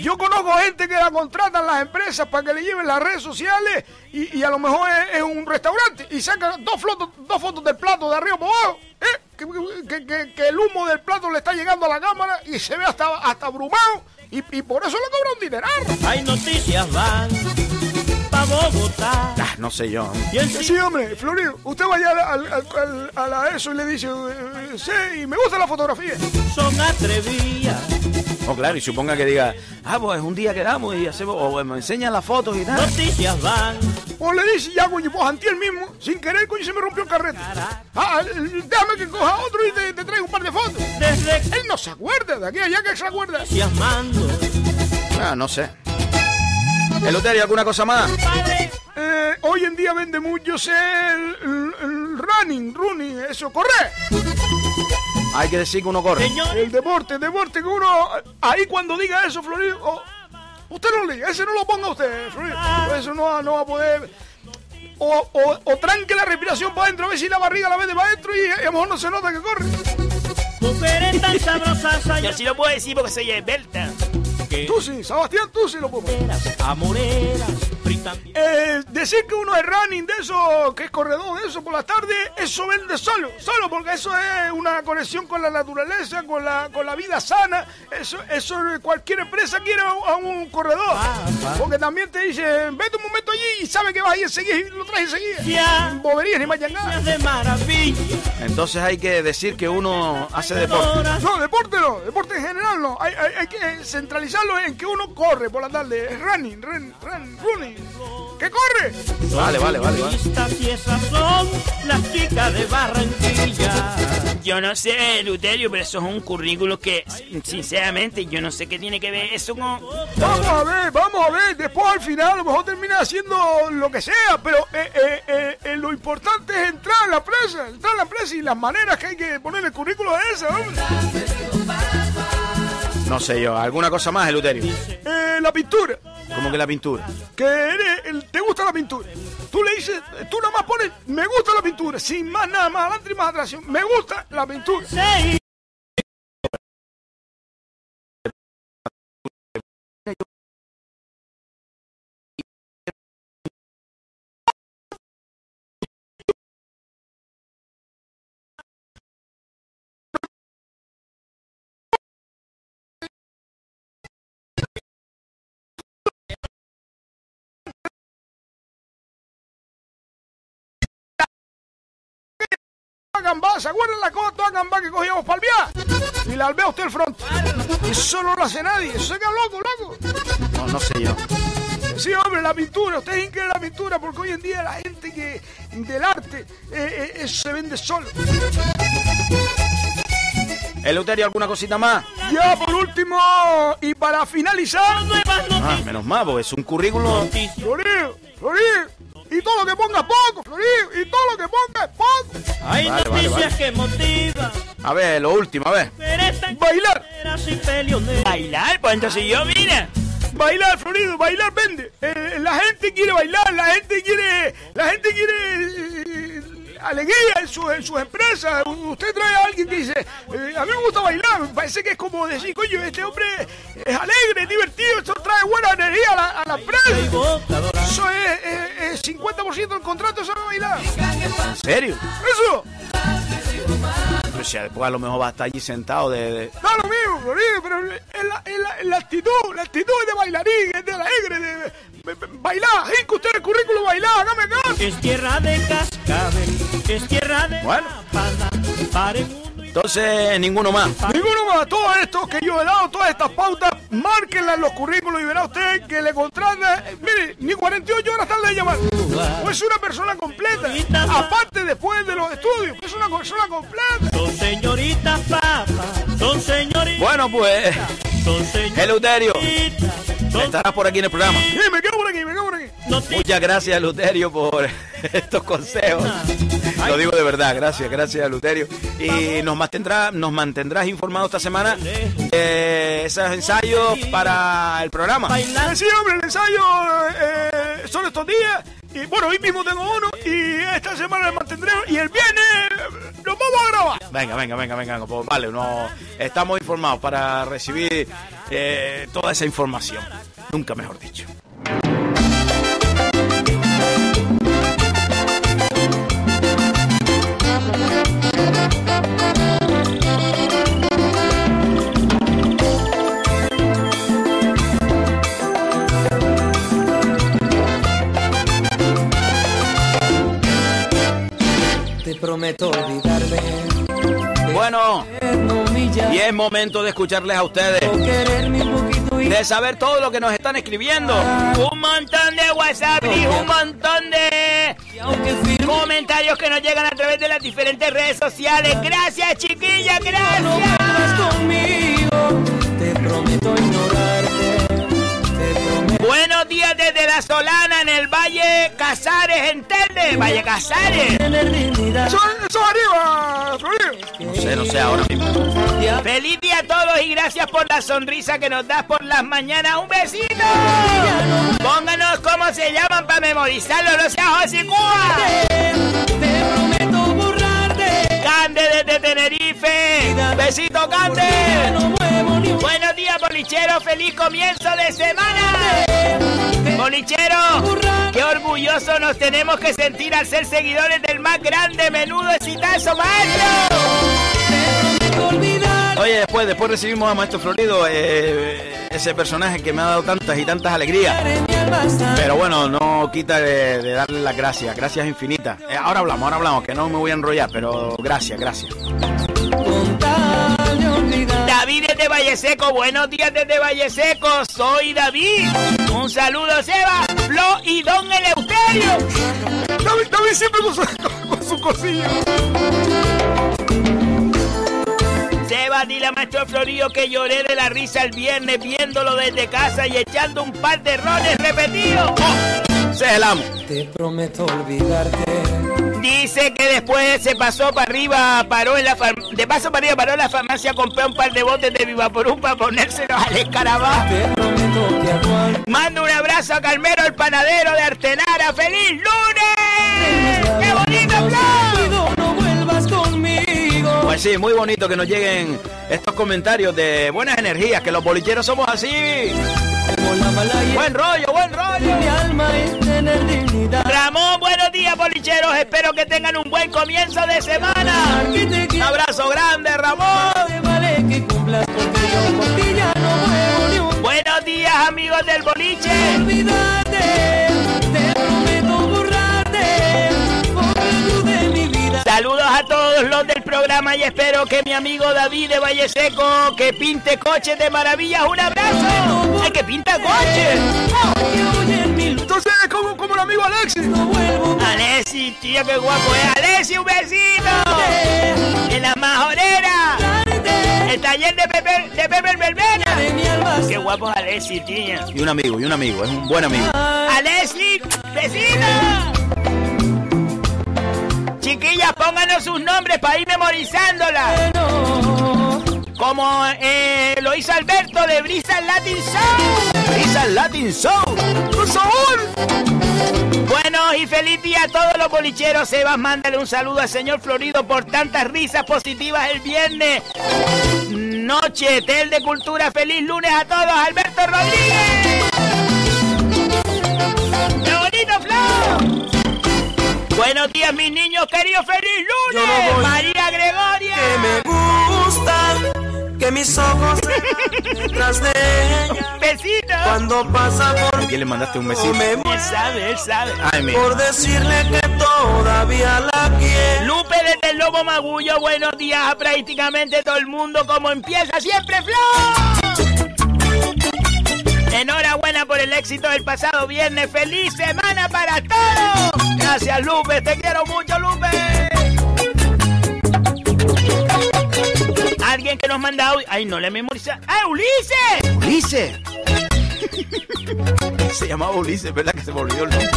Yo conozco gente que la contratan las empresas para que le lleven las redes sociales y, y a lo mejor es, es un restaurante y sacan dos fotos, dos fotos del plato de arriba para abajo. ¿eh? Que, que- que- que el humo del plato le está llegando a la cámara y se ve hasta, hasta abrumado y, y por eso le cobra un dineral. Hay noticias van. Pa' Bogotá. Ah, no sé yo. Y Sí, sí. hombre, Florido, usted vaya al, al- al- a la eso y le dice, eh, sí, me gusta la fotografía. Son atrevidas. Oh, claro, y suponga que diga, ah, pues un día quedamos y hacemos, o me enseñan las fotos y tal. Noticias van. O le dice, ya, coño, pues antier mismo, sin querer, coño, se me rompió el carrete. Ah, déjame que coja otro y te, te traigo un par de fotos. Desde Él no se acuerda, de aquí a allá que se acuerda. noticias mando. Ah, no sé. Eloterio, ¿alguna cosa más? Padre. Eh, hoy en día vende mucho ser el, el- el running, running, eso, correr. Hay que decir que uno corre. Señor. El deporte, el deporte que uno, ahí cuando diga eso, Florido, oh, usted no lo diga, ese no lo ponga usted, Florido. Eso no, no va a poder. O, o, o tranque la respiración para adentro, a ver si la barriga la mete para adentro y a lo mejor no se nota que corre. Mujeres tan sabrosas. Yo sí lo puedo decir porque soy esbelta. Tú sí, Sebastián, tú sí lo puedo. Amoreras, Eh, decir que uno es running de eso, que es corredor de eso por la tarde, eso vende solo, solo porque eso es una conexión con la naturaleza, con la, con la vida sana. Eso, eso cualquier empresa quiere a, a un corredor. Porque también te dicen, vete un momento allí y sabe que vas a ir enseguida y lo traes enseguida. Ya. Sin boberías ni mayangadas. de maravilla. Entonces hay que decir que uno hace deporte. No, deporte no, deporte en general no. Hay, hay- hay que centralizarlo en que uno corre por la tarde. Es running, run, run, running. ¿Qué corre? Vale, vale, vale, vale. Estas y esas son las chicas de Barranquilla. Yo no sé, Luterio, pero eso es un currículo que, sinceramente, yo no sé qué tiene que ver eso con... Vamos a ver, vamos a ver. Después al final a lo mejor termina haciendo lo que sea, pero eh, eh, eh, eh, lo importante es entrar a la empresa, entrar a la empresa y las maneras que hay que poner en el currículo es esa, hombre. No sé yo, ¿alguna cosa más, Eluterio? Eh, la pintura, Como que la pintura. que eres, el- te gusta la pintura. Tú le dices, tú nada más pones, me gusta la pintura, sin más nada, más adelante y más atrás. Me gusta la pintura. Sí. Gambá, ¿se acuerdan la cosa toda gambá que cogíamos para el viaje? Y la albea usted el front. Eso no lo hace nadie, eso se queda loco, loco. No, no sé yo. Sí, hombre, la pintura, usted es la pintura, porque hoy en día la gente que del arte, eh, eh, se vende solo. Eluterio, ¿alguna cosita más? Ya por último, y para finalizar, Ah, menos mal, porque es un currículum. Florín, Florín, y todo lo que ponga poco, Florín, y todo lo que ponga es poco. Hay Vale, noticias vale. que motivan. A ver, lo último, a ver. Bailar. Bailar, pues entonces yo, mira. bailar, Florido, bailar vende. Eh, la gente quiere bailar, la gente quiere, la gente quiere alegría en, su- en sus empresas. Usted trae a alguien que dice, eh, a mí me gusta bailar, me parece que es como decir, coño, este hombre es alegre, es divertido, esto trae buena energía a la, a la empresa. Eso es, es- es 50% del contrato, eso no bailar. ¿En serio? Eso, Pero si después a lo mejor va a estar allí sentado de... de- da lo mismo, Florido, pero es la, es la- es la actitud, la actitud es de bailarín, es de alegre, de, de- de- bailar, sí, que usted el currículum bailar, hágame caso. Es tierra de cascabel, es tierra de Bueno. Entonces, ninguno más. Ninguno más, todo esto que yo he dado, todas estas pautas, márquenlas en los currículos y verá usted que le contrata, eh, mire, ni 48 horas tarde de llamar. O es una persona completa, aparte después de los estudios, es una persona completa. son señoritas papas, son señoritas, Bueno, pues, son señoritas. Eleuterio, estarás por aquí en el programa. Sí, me quedo por aquí, me quedo por aquí. Muchas gracias, Luterio, por estos consejos. Lo digo de verdad, gracias, gracias, Luterio. Y nos mantendrá, nos mantendrás informado esta semana de esos ensayos para el programa. Eh, Sí, hombre, el ensayo eh, son estos días. Y bueno, hoy mismo tengo uno y esta semana le mantendré. Y el viernes eh, lo vamos a grabar. Venga, venga, venga, venga. pues vale, no, estamos informados para recibir eh, toda esa información. Nunca mejor dicho. Prometo olvidarme. Bueno, y es momento de escucharles a ustedes. De saber todo lo que nos están escribiendo. Un montón de WhatsApp y un montón de comentarios que nos llegan a través de las diferentes redes sociales. Gracias, chiquilla, gracias. conmigo. Te prometo Buenos días desde La Solana, en el Valle Casares, ¿entiendes? Valle Casares. Tener dignidad. Eso, eso arriba. No sé, no sé, ahora mismo. Feliz día a todos y gracias por la sonrisa que nos das por las mañanas. ¡Un besito! Pónganos cómo se llaman para memorizarlo, no seas hocicúa. te prometo borrarte. Cande desde Tenerife. Besito, Cande. Buenos días, bolichero. Feliz comienzo de semana. Bolichero, qué orgulloso nos tenemos que sentir al ser seguidores del más grande menudo exitazo maestro. Oye, después, después recibimos a Maestro Florido, eh, ese personaje que me ha dado tantas y tantas alegrías. Pero bueno, no quita de, darle las gracias, gracias infinitas. Eh, ahora hablamos, ahora hablamos, que no me voy a enrollar, pero gracias, gracias. David desde Valle Seco, buenos días desde Valle Seco, soy David. Un saludo, Seba, Flo y Don Eleuterio. David, David siempre con su, con su cosilla. Seba, dile a Maestro Florío que lloré de la risa el viernes viéndolo desde casa y echando un par de roles repetidos. Amo. Te prometo olvidarte. Dice que después se pasó para arriba, paró en la de paso para arriba, paró en la farmacia, compró un par de botes de Vivaporú para ponérselos al escarabajo. Mando un abrazo a Calmero, el panadero de Artenara. ¡Feliz lunes! ¡Qué bonito, Flo! No vuelvas conmigo. Pues sí, muy bonito que nos lleguen estos comentarios de buenas energías, que los bolicheros somos así. Buen rollo, buen rollo. mi alma es tener dignidad. Ramón, buenos días, bolicheros. Espero que tengan un buen comienzo de semana. Un abrazo grande, Ramón. Buenos días, amigos del boliche. Saludos a todos los del programa y espero que mi amigo David de Valle Seco, que pinte coches de maravillas, un abrazo. ¡Ay, que pinta coches! Que Entonces, como, como el amigo Alexis. no vuelvo. Alessi, tío, qué guapo es. Alessi, un besito. En la majorera. El taller de Pepe, de Pepe Verbena. Qué guapo es Alessi, tío. Y un amigo, y un amigo, es un buen amigo. Alessi, besito. Chiquillas, pónganos sus nombres para ir memorizándola. Como eh, lo hizo Alberto de Brisa Latin Show. Brisa Latin Soul. ¡Por favor! Bueno y feliz día a todos los bolicheros. Sebas, mándale un saludo al señor Florido por tantas risas positivas el viernes. Noche, Tel de Cultura. Feliz lunes a todos. Alberto Rodríguez. ¡Qué bonito, Flo! Buenos días, mis niños queridos. ¡Feliz lunes! no. María Gregoria. Que me gusta que mis ojos se detrás de ella Besito. cuando pasa por ¿A quién le mandaste un besito? me Él sabe, él sabe. Ay, por decirle que todavía la quiero. Lupe desde el Lobo Magullo, buenos días a prácticamente todo el mundo, como empieza siempre Flo. Enhorabuena por el éxito del pasado viernes, feliz semana para todos. Gracias Lupe, te quiero mucho Lupe. Alguien que nos manda audio. Ay, no le memoriza. ¡Ah, Ulises! Ulises. Se llamaba Ulises, ¿verdad? Que se me olvidó el nombre.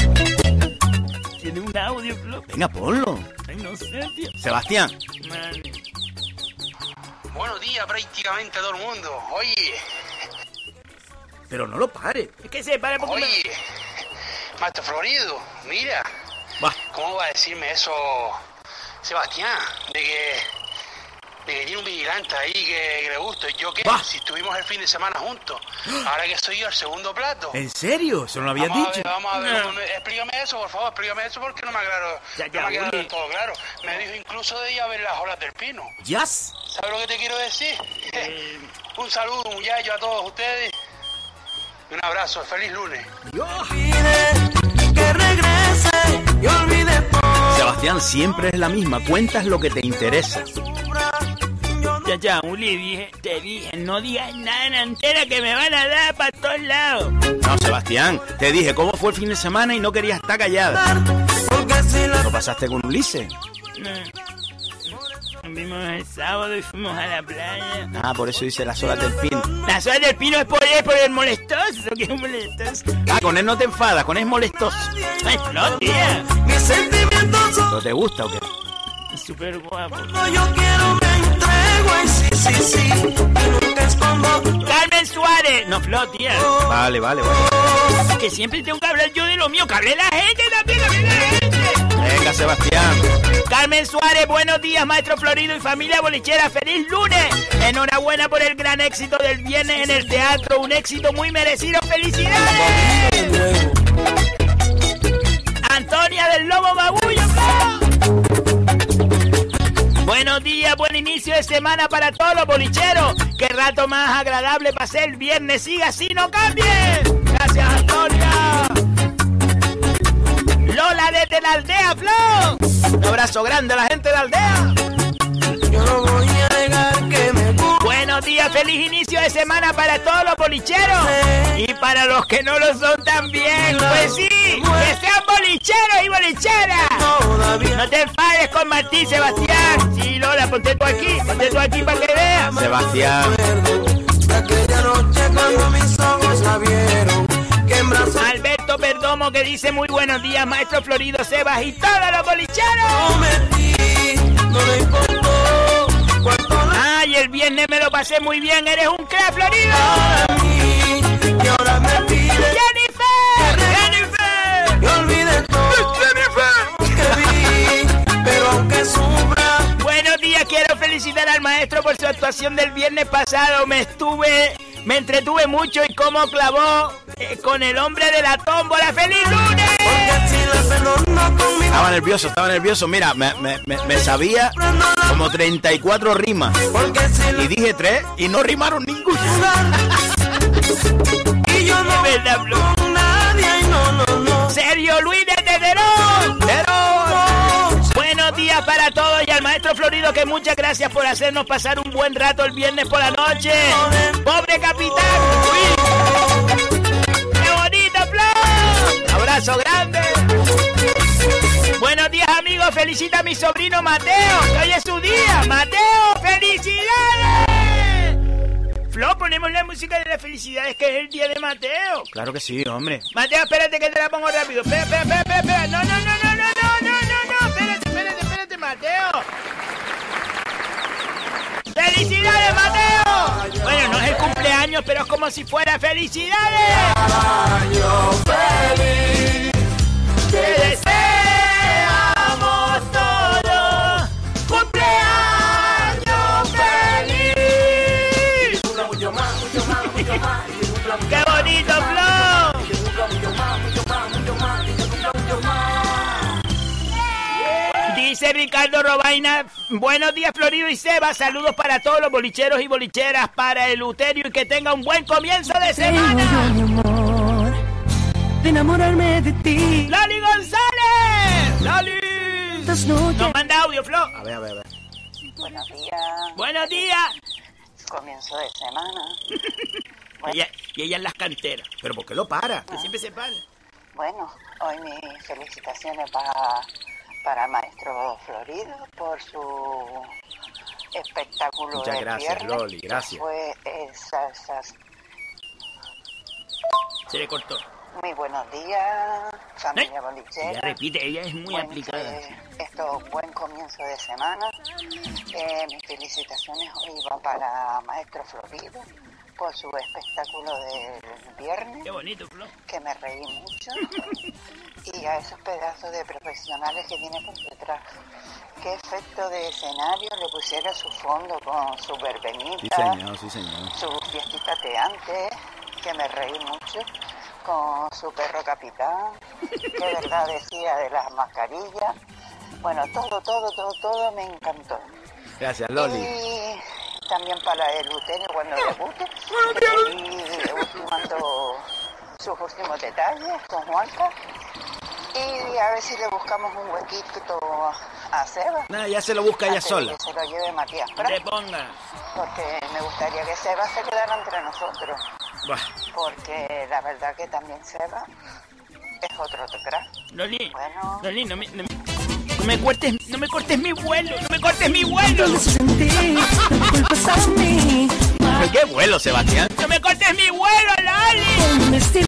Tiene un audio, Flo. Venga, ponlo. Ay, no sé, tío. Sebastián. Man. Buenos días prácticamente a todo el mundo. Oye, Pero no lo pare. Es que se para porque... me- oye, Maestro Florido, mira, Va. ¿cómo va a decirme eso Sebastián? De que, que tiene un vigilante ahí que, que le gusta. ¿Y ¿Yo qué? Va. Si estuvimos el fin de semana juntos. Ahora que soy yo el segundo plato. ¿En serio? ¿Eso no lo habías Vamos a dicho? ver, vamos a ver. No. ¿cómo me- Explícame eso, por favor, explícame eso porque no me aclaro. Ya, ya, no me del todo claro. Me dijo incluso de ir a ver las olas del pino. Yes. ¿Sabes lo que te quiero decir? Eh, Un saludo, muchachos, a todos ustedes. Y un abrazo, feliz lunes. Pide que regrese y olvide todo. Sebastián, siempre es la misma. Cuentas lo que te interesa. Ya, ya, Uli, dije, te dije, no digas nada en antena que me van a dar para todos lados. No, Sebastián, te dije cómo fue el fin de semana y no querías estar callada. La ¿Lo pasaste con Ulises? No. Nos vimos el sábado y fuimos a la playa. Ah, por eso dice las olas del pino. La sola del pino es por él, por el molestoso, que es molestoso. Ah, con él no te enfadas, con él es molestoso. Ay, no, tía. ¿No te gusta o qué? Es súper guapo. cuando yo quiero me entrego y sí, sí, sí. Y nunca escondo Carmen Suárez. No, Flo, tía. Vale, vale, vale. Que siempre tengo que hablar yo de lo mío. Que hable la gente también, que hable la gente. Venga, Sebastián. Carmen Suárez, buenos días, maestro Florido y familia bolichera. ¡Feliz lunes! Enhorabuena por el gran éxito del viernes en el teatro. Un éxito muy merecido. ¡Felicidades! Antonia del Lobo Bagullo, Buenos días, buen inicio de semana para todos los bolicheros. Qué rato más agradable pasé el viernes. Siga así, no cambie. Gracias, Antonia. Lola desde la aldea, Flo. Un abrazo grande a la gente de la aldea. Buenos días, feliz inicio de semana para todos los bolicheros y para los que no lo son también. Pues sí, que sean bolicheros y bolicheras. No te enfades con Martín, Sebastián. Sí, Lola, ponte tú aquí, ponte tú aquí para que veas. Sebastián. Alberto Perdomo que dice muy buenos días, maestro Florido Sebas y todos los bolicheros. Ay, el viernes me lo pasé muy bien, eres un crack, Florido. Y ¡Jennifer! ¡Jennifer! que olvide todo que vi. Pero aunque sufra, Buenos días, quiero felicitar al maestro por su actuación del viernes pasado. Me estuve, me entretuve mucho y cómo clavó eh, con el hombre de la tómbola. ¡Feliz lunes! Estaba nervioso, estaba nervioso. Mira, me, me- me- me sabía como 34 rimas. Y dije tres y no rimaron ninguna. Y yo verdad, no. Sergio Luis Para todos y al maestro Florido que muchas gracias por hacernos pasar un buen rato el viernes por la noche. ¡Pobre capitán! ¡Qué bonito, Flo! ¡Abrazo grande! Buenos días amigos, felicita a mi sobrino Mateo, que hoy es su día. ¡Mateo, felicidades! Flo, ponemos la música de las felicidades que es el día de Mateo. Claro que sí, hombre. Mateo, espérate que te la pongo rápido. Espera, espera, espera, no, no, no, no, no, no, Mateo. ¡Felicidades, Mateo! Bueno, no es el cumpleaños, pero es como si fuera felicidades. Te deseamos Dice Ricardo Robaina, buenos días Florido y Seba, saludos para todos los bolicheros y bolicheras, para el Uterio y que tenga un buen comienzo de semana. mi amor, de enamorarme de ti. ¡Lali González! ¡Lali! Nos manda audio, Flo. A ver, a ver, a ver. Buenos días, Buenos días. comienzo de semana. Ella- y ella en las canteras. ¿Pero por qué lo para? Que siempre se para. Bueno, hoy mis felicitaciones para, para Maestro Florido por su espectáculo Muchas de gracias, viernes, Loli, gracias. Fue esas, Se le cortó. Muy buenos días, familia Ella bolichera. repite, ella es muy Buen, aplicada. eh, esto, buen comienzo de semana. Eh, mis felicitaciones hoy van para Maestro Florido por su espectáculo del viernes. Qué bonito, Flo. que me reí mucho y a esos pedazos de profesionales que tiene por detrás. Qué efecto de escenario le pusiera su fondo con su Sí, verbenita, señor, sí, señor. su fiestita teante, que me reí mucho, con su perro capitán, que verdad decía de las mascarillas. Bueno, todo, todo, todo, todo me encantó. Gracias, Loli. Y también para el Uterio cuando le guste. Y ultimando sus últimos detalles con Juanca. Y a ver si le buscamos un huequito a Seba. Nada, ya se lo busca ella sola. Que se lo lleve Matías Le ponga. Porque me gustaría que Seba se quedara entre nosotros. Porque la verdad que también Seba es otro crack. Loli, Bueno. Loli, no me, no me, no me cortes, no me cortes mi vuelo, no me cortes mi vuelo. Qué vuelo, Sebastián. No me cortes mi vuelo, ti.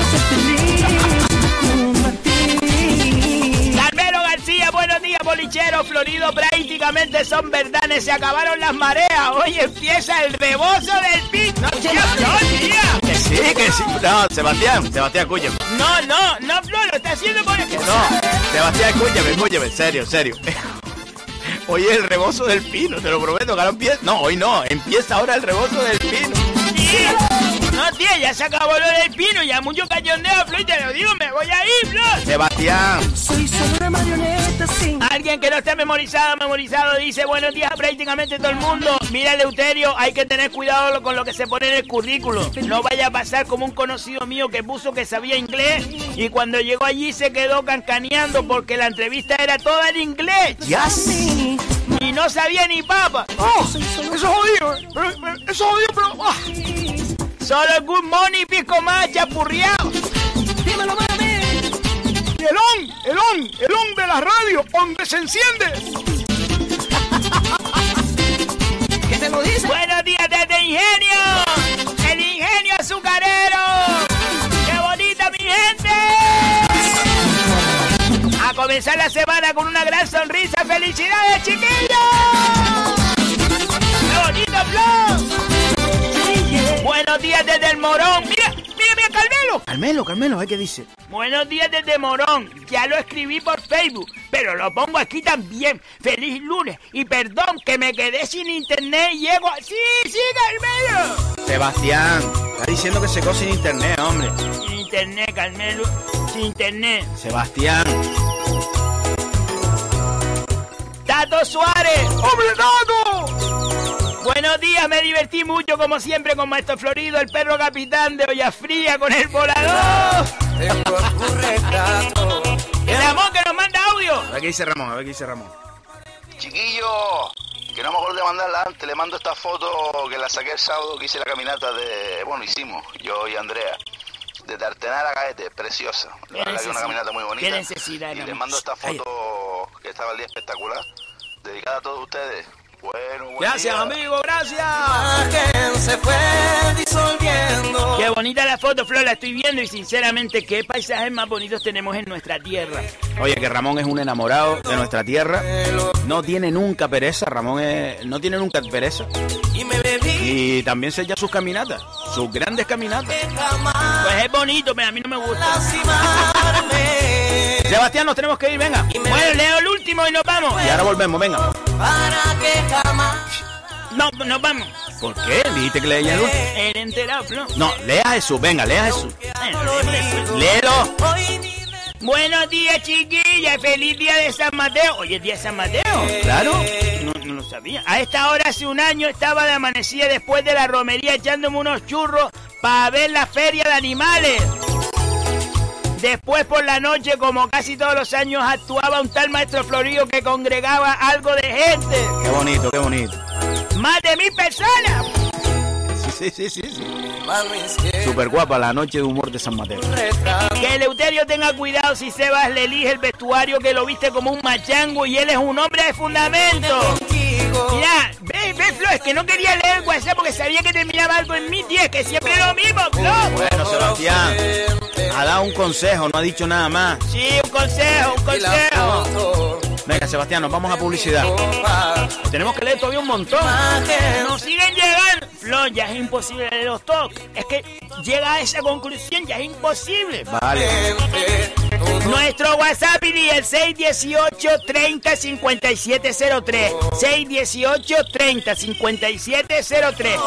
Carmelo García, buenos días, bolichero Florido. Prácticamente son verdades, se acabaron las mareas. Hoy empieza el rebozo del pit. No, no, sí, que sí. No, Sebastián, Sebastián, escúchame. No, no, no, Flor, lo está haciendo por el No, Sebastián, escúchame, escúchame, en serio, en serio. Hoy es el rebozo del pino, te lo prometo, que ahora empieza. No, hoy no, empieza ahora el rebozo del pino. Sí. No, tía, ya se acabó lo del pino, ya mucho cachondeo, Flor, y te lo digo, me voy a ir, Flor. Sebastián. Soy solo una marioneta sin Alguien que no esté memorizado, memorizado, dice buenos días a prácticamente todo el mundo. Mira, Leuterio, hay que tener cuidado con lo que se pone en el currículo. No vaya a pasar como un conocido mío que puso que sabía inglés y cuando llegó allí se quedó cancaneando porque la entrevista era toda en inglés. Ya mí. Y no sabía ni papa. ¡Oh! Eso es jodido, eh. pero- eso es jodido, pero... ah. Solo el good money pico más chapurriado. Dímelo, mami. Y el on, el on, el on de la radio, donde se enciende. ¿Qué te lo dice? Buenos días desde Ingenio. El Ingenio azucarero. ¡Qué bonita mi gente! A comenzar la semana con una gran sonrisa. ¡Felicidades, chiquillos! ¡Qué bonito, Flo! Buenos días desde el Morón. Mira, mira, mira, Carmelo. Carmelo, Carmelo, ¿eh? ¿qué dice? Buenos días desde Morón. Ya lo escribí por Facebook, pero lo pongo aquí también. Feliz lunes y perdón que me quedé sin internet y llego. a- Sí, sí, Carmelo. Sebastián, está diciendo que se secó sin internet, hombre. Sin internet, Carmelo. Sin internet. Sebastián. Tato Suárez. ¡Hombre, Tato! Buenos días, me divertí mucho como siempre con Maestro Florido, el perro capitán de Olla Fría con el volador. Ramón que nos manda audio. A ver qué dice Ramón, a ver qué dice Ramón. Chiquillo, que no me acuerdo de mandarla antes, le mando esta foto que la saqué el sábado que hice la caminata de, bueno, hicimos, yo y Andrea, de Tartenar a Gaete, preciosa. La verdad que es una caminata muy bonita. Qué necesidad, Y les mando esta foto que estaba el día espectacular, dedicada a todos ustedes. Bueno, buen Gracias, día. amigo, gracias. se fue disolviendo. Qué bonita la foto, Flor, la estoy viendo y sinceramente, qué paisajes más bonitos tenemos en nuestra tierra. Oye, que Ramón es un enamorado de nuestra tierra. No tiene nunca pereza, Ramón es- no tiene nunca pereza. Y me bebí Y también se echa sus caminatas, sus grandes caminatas. Pues es bonito, pero a mí no me gusta. Sebastián, nos tenemos que ir, venga. Bueno, leo el último y nos vamos. Y ahora volvemos, venga. Para que jamás No, nos vamos. ¿Por qué? Dijiste que leías el último. El enterado, Flor. No, lea Jesús, venga, lea Jesús. Bueno, léelo. Buenos días, chiquilla. Feliz día de San Mateo. Hoy es día de San Mateo. Claro. No, no lo sabía. A esta hora hace un año estaba de amanecida después de la romería echándome unos churros para ver la feria de animales. Después por la noche, como casi todos los años, actuaba un tal maestro Florillo que congregaba algo de gente. Qué bonito, qué bonito. Más de mil personas. Sí, sí, sí, sí. Súper guapa la noche de humor de San Mateo. Que Eleuterio tenga cuidado si Sebas le elige el vestuario que lo viste como un machango y él es un hombre de fundamento. Mira, ve, ve, Flo, es que no quería leer el WhatsApp porque sabía que terminaba algo en mi 10, que siempre es lo mismo, Flo. Bueno, Sebastián, un consejo, no ha dicho nada más. Sí, un consejo, un consejo. Sebastián, nos vamos a publicidad. Tenemos que leer todavía un montón. Nos siguen llegando. Ya es imposible leer los toques. Es que llega a esa conclusión, ya es imposible. Vale. Nuestro WhatsApp y el 618 30 5703. 618 30 5703.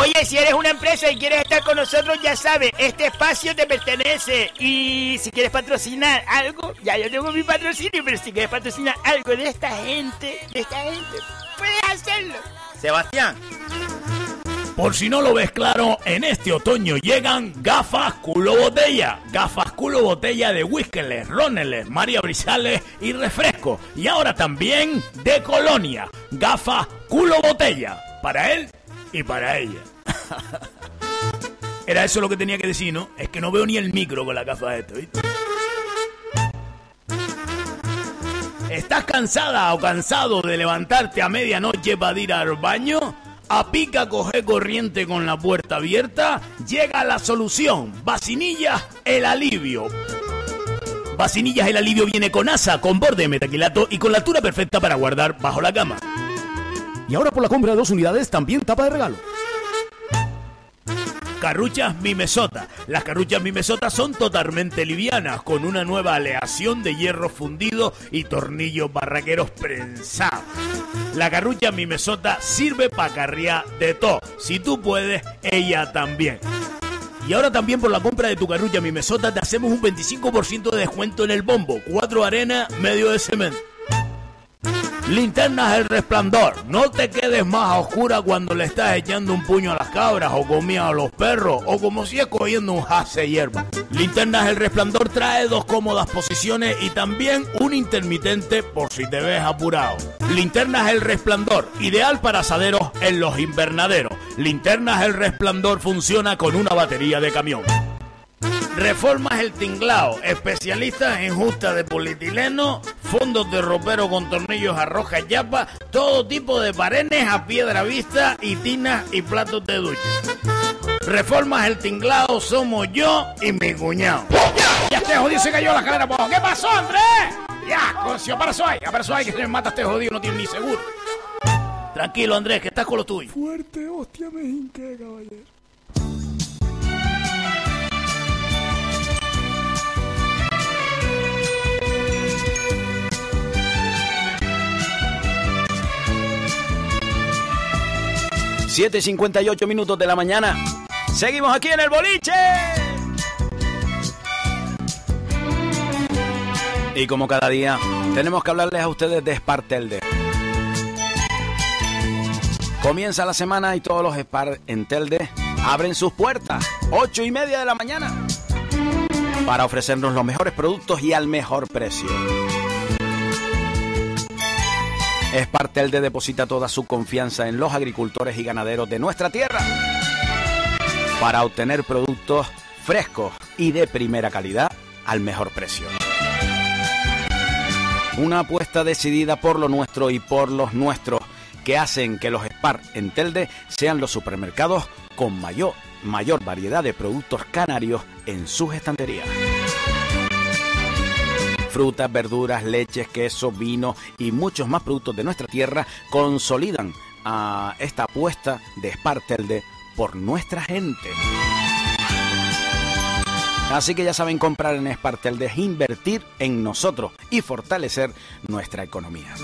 Oye, si eres una empresa y quieres estar con nosotros, ya sabes, este espacio te pertenece. Y si quieres patrocinar algo, ya yo tengo mi patrocinio, pero si quieres patrocinar algo de esta gente, de esta gente, puedes hacerlo. Sebastián. Por si no lo ves claro, en este otoño llegan gafas culo botella. Gafas culo botella de Whiskeles, Roneles, María Brizales y refresco. Y ahora también de Colonia. Gafas culo botella. Para él y para ella. Era eso lo que tenía que decir, ¿no? Es que no veo ni el micro con la gafa de esto, ¿viste? ¿Estás cansada o cansado de levantarte a medianoche para ir al baño? A pica coger corriente con la puerta abierta, llega la solución. Vacinillas, el alivio. Vacinillas, el alivio viene con asa, con borde de metaquilato y con la altura perfecta para guardar bajo la cama. Y ahora por la compra de dos unidades también tapa de regalo. Carruchas Mimesota. Las carruchas Mimesota son totalmente livianas, con una nueva aleación de hierro fundido y tornillos barraqueros prensados. La carrucha Mimesota sirve para carriar de todo. Si tú puedes, ella también. Y ahora también por la compra de tu carrucha Mimesota te hacemos un 25% de descuento en el bombo. Cuatro arenas, medio de cemento. Linternas El Resplandor. No te quedes más a oscura cuando le estás echando un puño a las cabras o comida a los perros o como si es cogiendo un jase hierba. Linternas El Resplandor trae dos cómodas posiciones y también un intermitente por si te ves apurado. Linternas El Resplandor, ideal para asaderos en los invernaderos. Linternas El Resplandor funciona con una batería de camión. Reformas El Tinglao, especialistas en justa de polietileno, fondos de ropero con tornillos a roja yapa, todo tipo de parenes a piedra vista y tinas y platos de ducha. Reformas El Tinglao somos yo y mi cuñado. ¡Ya! ¡Ya este jodido se cayó la escalera abajo! ¿Qué pasó, Andrés? ¡Ya! Concio, para eso hay, para eso hay que se me mata este jodido, no tiene ni seguro. Tranquilo, Andrés, que estás con lo tuyo. Fuerte, hostia, me hinqué, caballero. ...7.58 minutos de la mañana... ...seguimos aquí en el boliche... Y como cada día... ...tenemos que hablarles a ustedes de Spartelde... Comienza la semana y todos los Spar en Telde abren sus puertas, 8 y media de la mañana, para ofrecernos los mejores productos y al mejor precio. Spartelde deposita toda su confianza en los agricultores y ganaderos de nuestra tierra para obtener productos frescos y de primera calidad al mejor precio. Una apuesta decidida por lo nuestro y por los nuestros que hacen que los Spar en Telde sean los supermercados con mayor, mayor variedad de productos canarios en sus estanterías. Frutas, verduras, leches, queso, vino y muchos más productos de nuestra tierra consolidan a esta apuesta de Spar Telde por nuestra gente. Así que ya saben comprar en Spartelde es invertir en nosotros y fortalecer nuestra economía.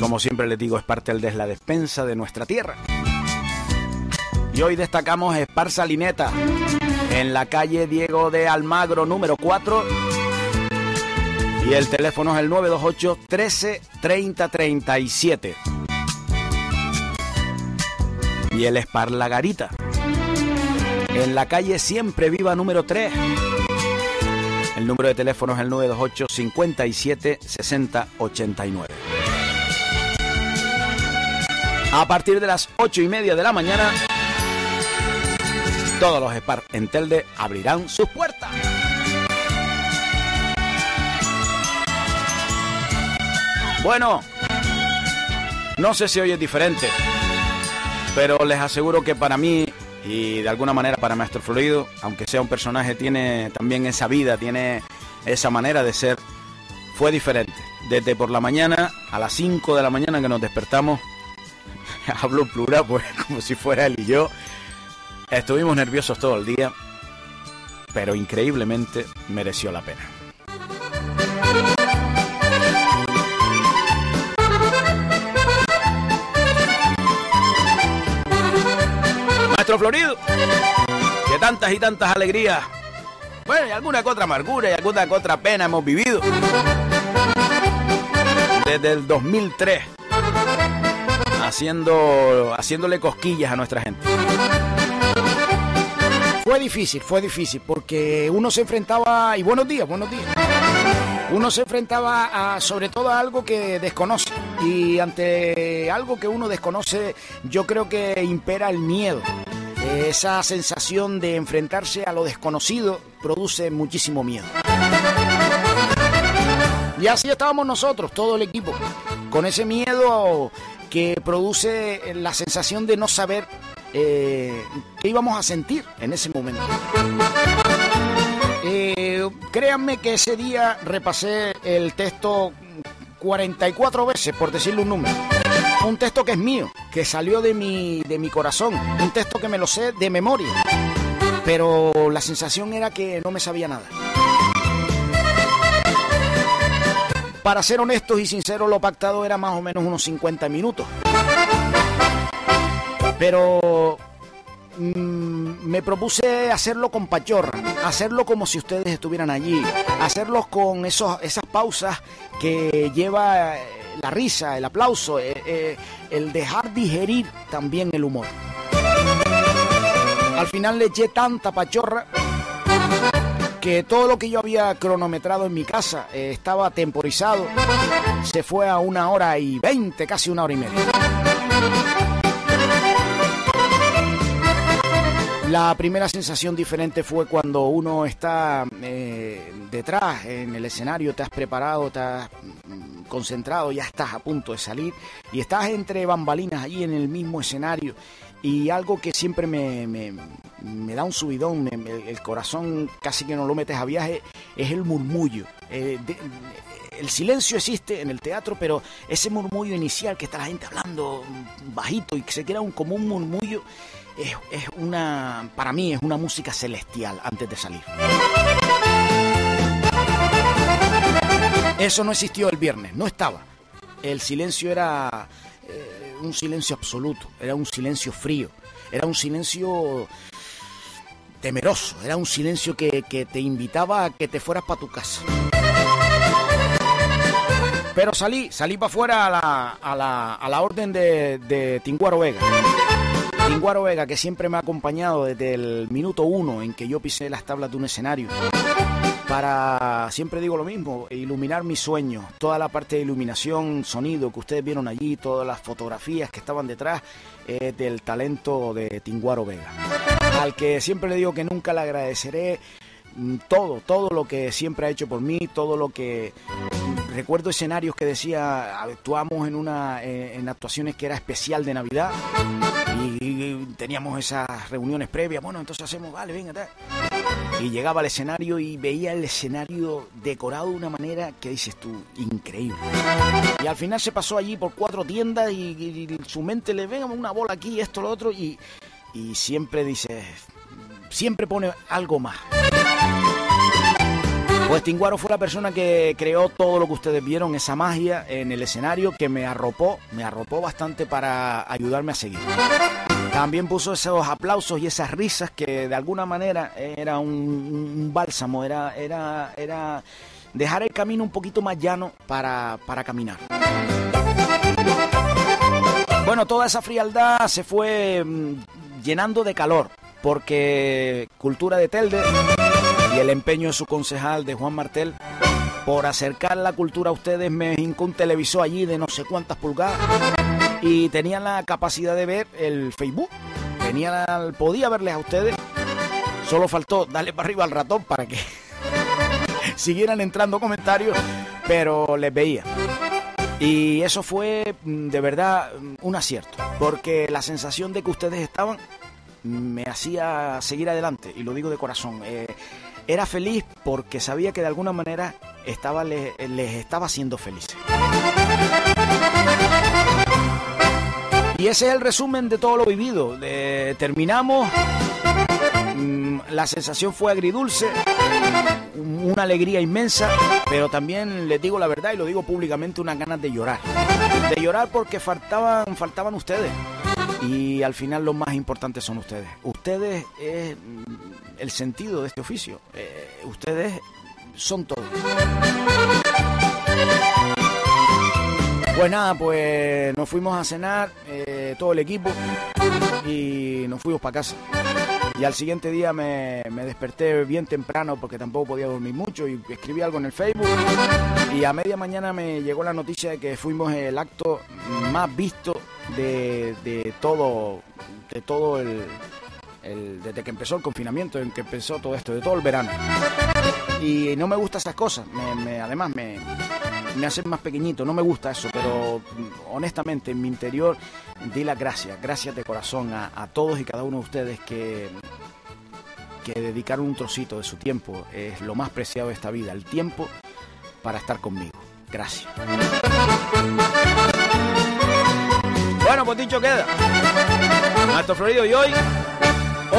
Como siempre les digo, Spartelde es la despensa de nuestra tierra. Y hoy destacamos Spar Salineta, en la calle Diego de Almagro número 4. Y el teléfono es el 928 13 30 37. Y el Spar La Garita, en la calle Siempre Viva número 3. El número de teléfono es el 928 57 60 89. A partir de las 8 y media de la mañana, todos los Spar en Telde abrirán sus puertas. Bueno, no sé si hoy es diferente, pero les aseguro que para mí y de alguna manera para Maestro Florido, aunque sea un personaje, tiene también esa vida, tiene esa manera de ser, fue diferente. Desde por la mañana, a las 5 de la mañana que nos despertamos, hablo plural, pues como si fuera él y yo. Estuvimos nerviosos todo el día, pero increíblemente mereció la pena. Maestro Florido, que tantas y tantas alegrías, bueno, y alguna que otra amargura y alguna que otra pena hemos vivido desde el 2003 haciendo, haciéndole cosquillas a nuestra gente. Fue difícil, fue difícil, porque uno se enfrentaba, y buenos días, buenos días, uno se enfrentaba a, sobre todo a algo que desconoce, y ante algo que uno desconoce, yo creo que impera el miedo. Esa sensación de enfrentarse a lo desconocido produce muchísimo miedo. Y así estábamos nosotros, todo el equipo, con ese miedo que produce la sensación de no saber eh, qué íbamos a sentir en ese momento. Eh, créanme que ese día repasé el texto 44 veces, por decirle un número. Un texto que es mío, que salió de mi, de mi corazón. Un texto que me lo sé de memoria. Pero la sensación era que no me sabía nada. Para ser honestos y sinceros, lo pactado era más o menos unos 50 minutos. Pero mm, me propuse hacerlo con pachorra, hacerlo como si ustedes estuvieran allí, hacerlo con esos, esas pausas que lleva eh, la risa, el aplauso, eh, eh, el dejar digerir también el humor. Al final le eché tanta pachorra que todo lo que yo había cronometrado en mi casa estaba temporizado, se fue a una hora y veinte, casi una hora y media. La primera sensación diferente fue cuando uno está eh, detrás en el escenario, te has preparado, estás mm, concentrado, ya estás a punto de salir y estás entre bambalinas allí en el mismo escenario y algo que siempre me, da un subidón, me- el corazón casi que no lo metes a viaje, es el murmullo. Eh, el silencio existe en el teatro, pero ese murmullo inicial que está la gente hablando bajito y que se queda un, como un murmullo, es, una, para mí es una música celestial antes de salir. Eso no existió el viernes, no estaba. El silencio era eh, un silencio absoluto, era un silencio frío, era un silencio temeroso, era un silencio que, que te invitaba a que te fueras para tu casa. Pero salí, salí para afuera a la, a la, a la orden de, de Tinguaro Vega. Tinguaro Vega, que siempre me ha acompañado desde el minuto uno en que yo pisé las tablas de un escenario. Para, siempre digo lo mismo, iluminar mis sueños. Toda la parte de iluminación, sonido que ustedes vieron allí, todas las fotografías que estaban detrás del talento de Tinguaro Vega. Al que siempre le digo que nunca le agradeceré mm, todo, todo lo que siempre ha hecho por mí, todo lo que recuerdo escenarios que decía actuamos en una eh, en actuaciones que era especial de Navidad y, teníamos esas reuniones previas, bueno, entonces hacemos, vale, venga. Y llegaba al escenario y veía el escenario decorado de una manera que dices tú, increíble. Y al final se pasó allí por cuatro tiendas y, su mente le venga una bola aquí, esto, lo otro, y, y siempre dice, siempre pone algo más. Pues Tinguaro fue la persona que creó todo lo que ustedes vieron, esa magia en el escenario que me arropó, me arropó bastante para ayudarme a seguir. También puso esos aplausos y esas risas que de alguna manera era un, un bálsamo, era, era, era dejar el camino un poquito más llano para, para caminar. Bueno, toda esa frialdad se fue mm, llenando de calor, porque Cultura de Telde el empeño de su concejal, de Juan Martel, por acercar la cultura a ustedes, me hincó un televisor allí de no sé cuántas pulgadas y tenía la capacidad de ver el Facebook. Tenía podía verles a ustedes. Solo faltó darle para arriba al ratón para que siguieran entrando comentarios, pero les veía. Y eso fue mm, de verdad mm, un acierto, porque la sensación de que ustedes estaban me hacía seguir adelante, y lo digo de corazón. Eh, era feliz porque sabía que de alguna manera les, estaba haciendo felices. Y ese es el resumen de todo lo vivido. Eh, terminamos, mm, la sensación fue agridulce, una alegría inmensa, pero también les digo la verdad y lo digo públicamente, unas ganas de llorar. De llorar porque faltaban, faltaban ustedes. Y al final los más importantes son ustedes. Ustedes es el sentido de este oficio. Eh, ustedes son todo. Pues nada, pues nos fuimos a cenar, eh, todo el equipo, y nos fuimos para casa. Y al siguiente día me, me desperté bien temprano porque tampoco podía dormir mucho y escribí algo en el Facebook. Y a media mañana me llegó la noticia de que fuimos el acto más visto de, de todo, de todo el, desde que empezó el confinamiento, en que empezó todo esto, de todo el verano. Y no me gustan esas cosas, me- además me, me hacen más pequeñito, no me gusta eso, pero mm, honestamente en mi interior di las gracias, gracias de corazón a, a todos y cada uno de ustedes que, que dedicaron un trocito de su tiempo, es lo más preciado de esta vida, el tiempo para estar conmigo. Gracias. Bueno, pues dicho queda. Maestro Florido, ¿y hoy?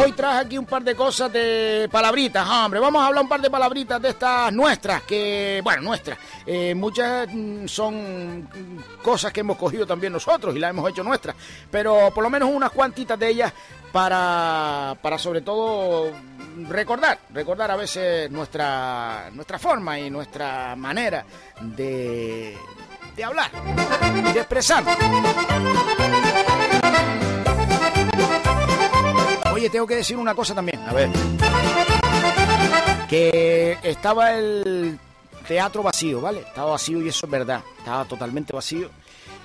Hoy traje aquí un par de cosas de palabritas, hombre. Vamos a hablar un par de palabritas de estas nuestras, que, bueno, nuestras. Eh, muchas mm, son mm, cosas que hemos cogido también nosotros y las hemos hecho nuestras. Pero por lo menos unas cuantitas de ellas para, para sobre todo recordar, recordar a veces nuestra, nuestra forma y nuestra manera de, de hablar de expresar. Oye, tengo que decir una cosa también. A ver. Que estaba el teatro vacío, ¿vale? Estaba vacío y eso es verdad. Estaba totalmente vacío.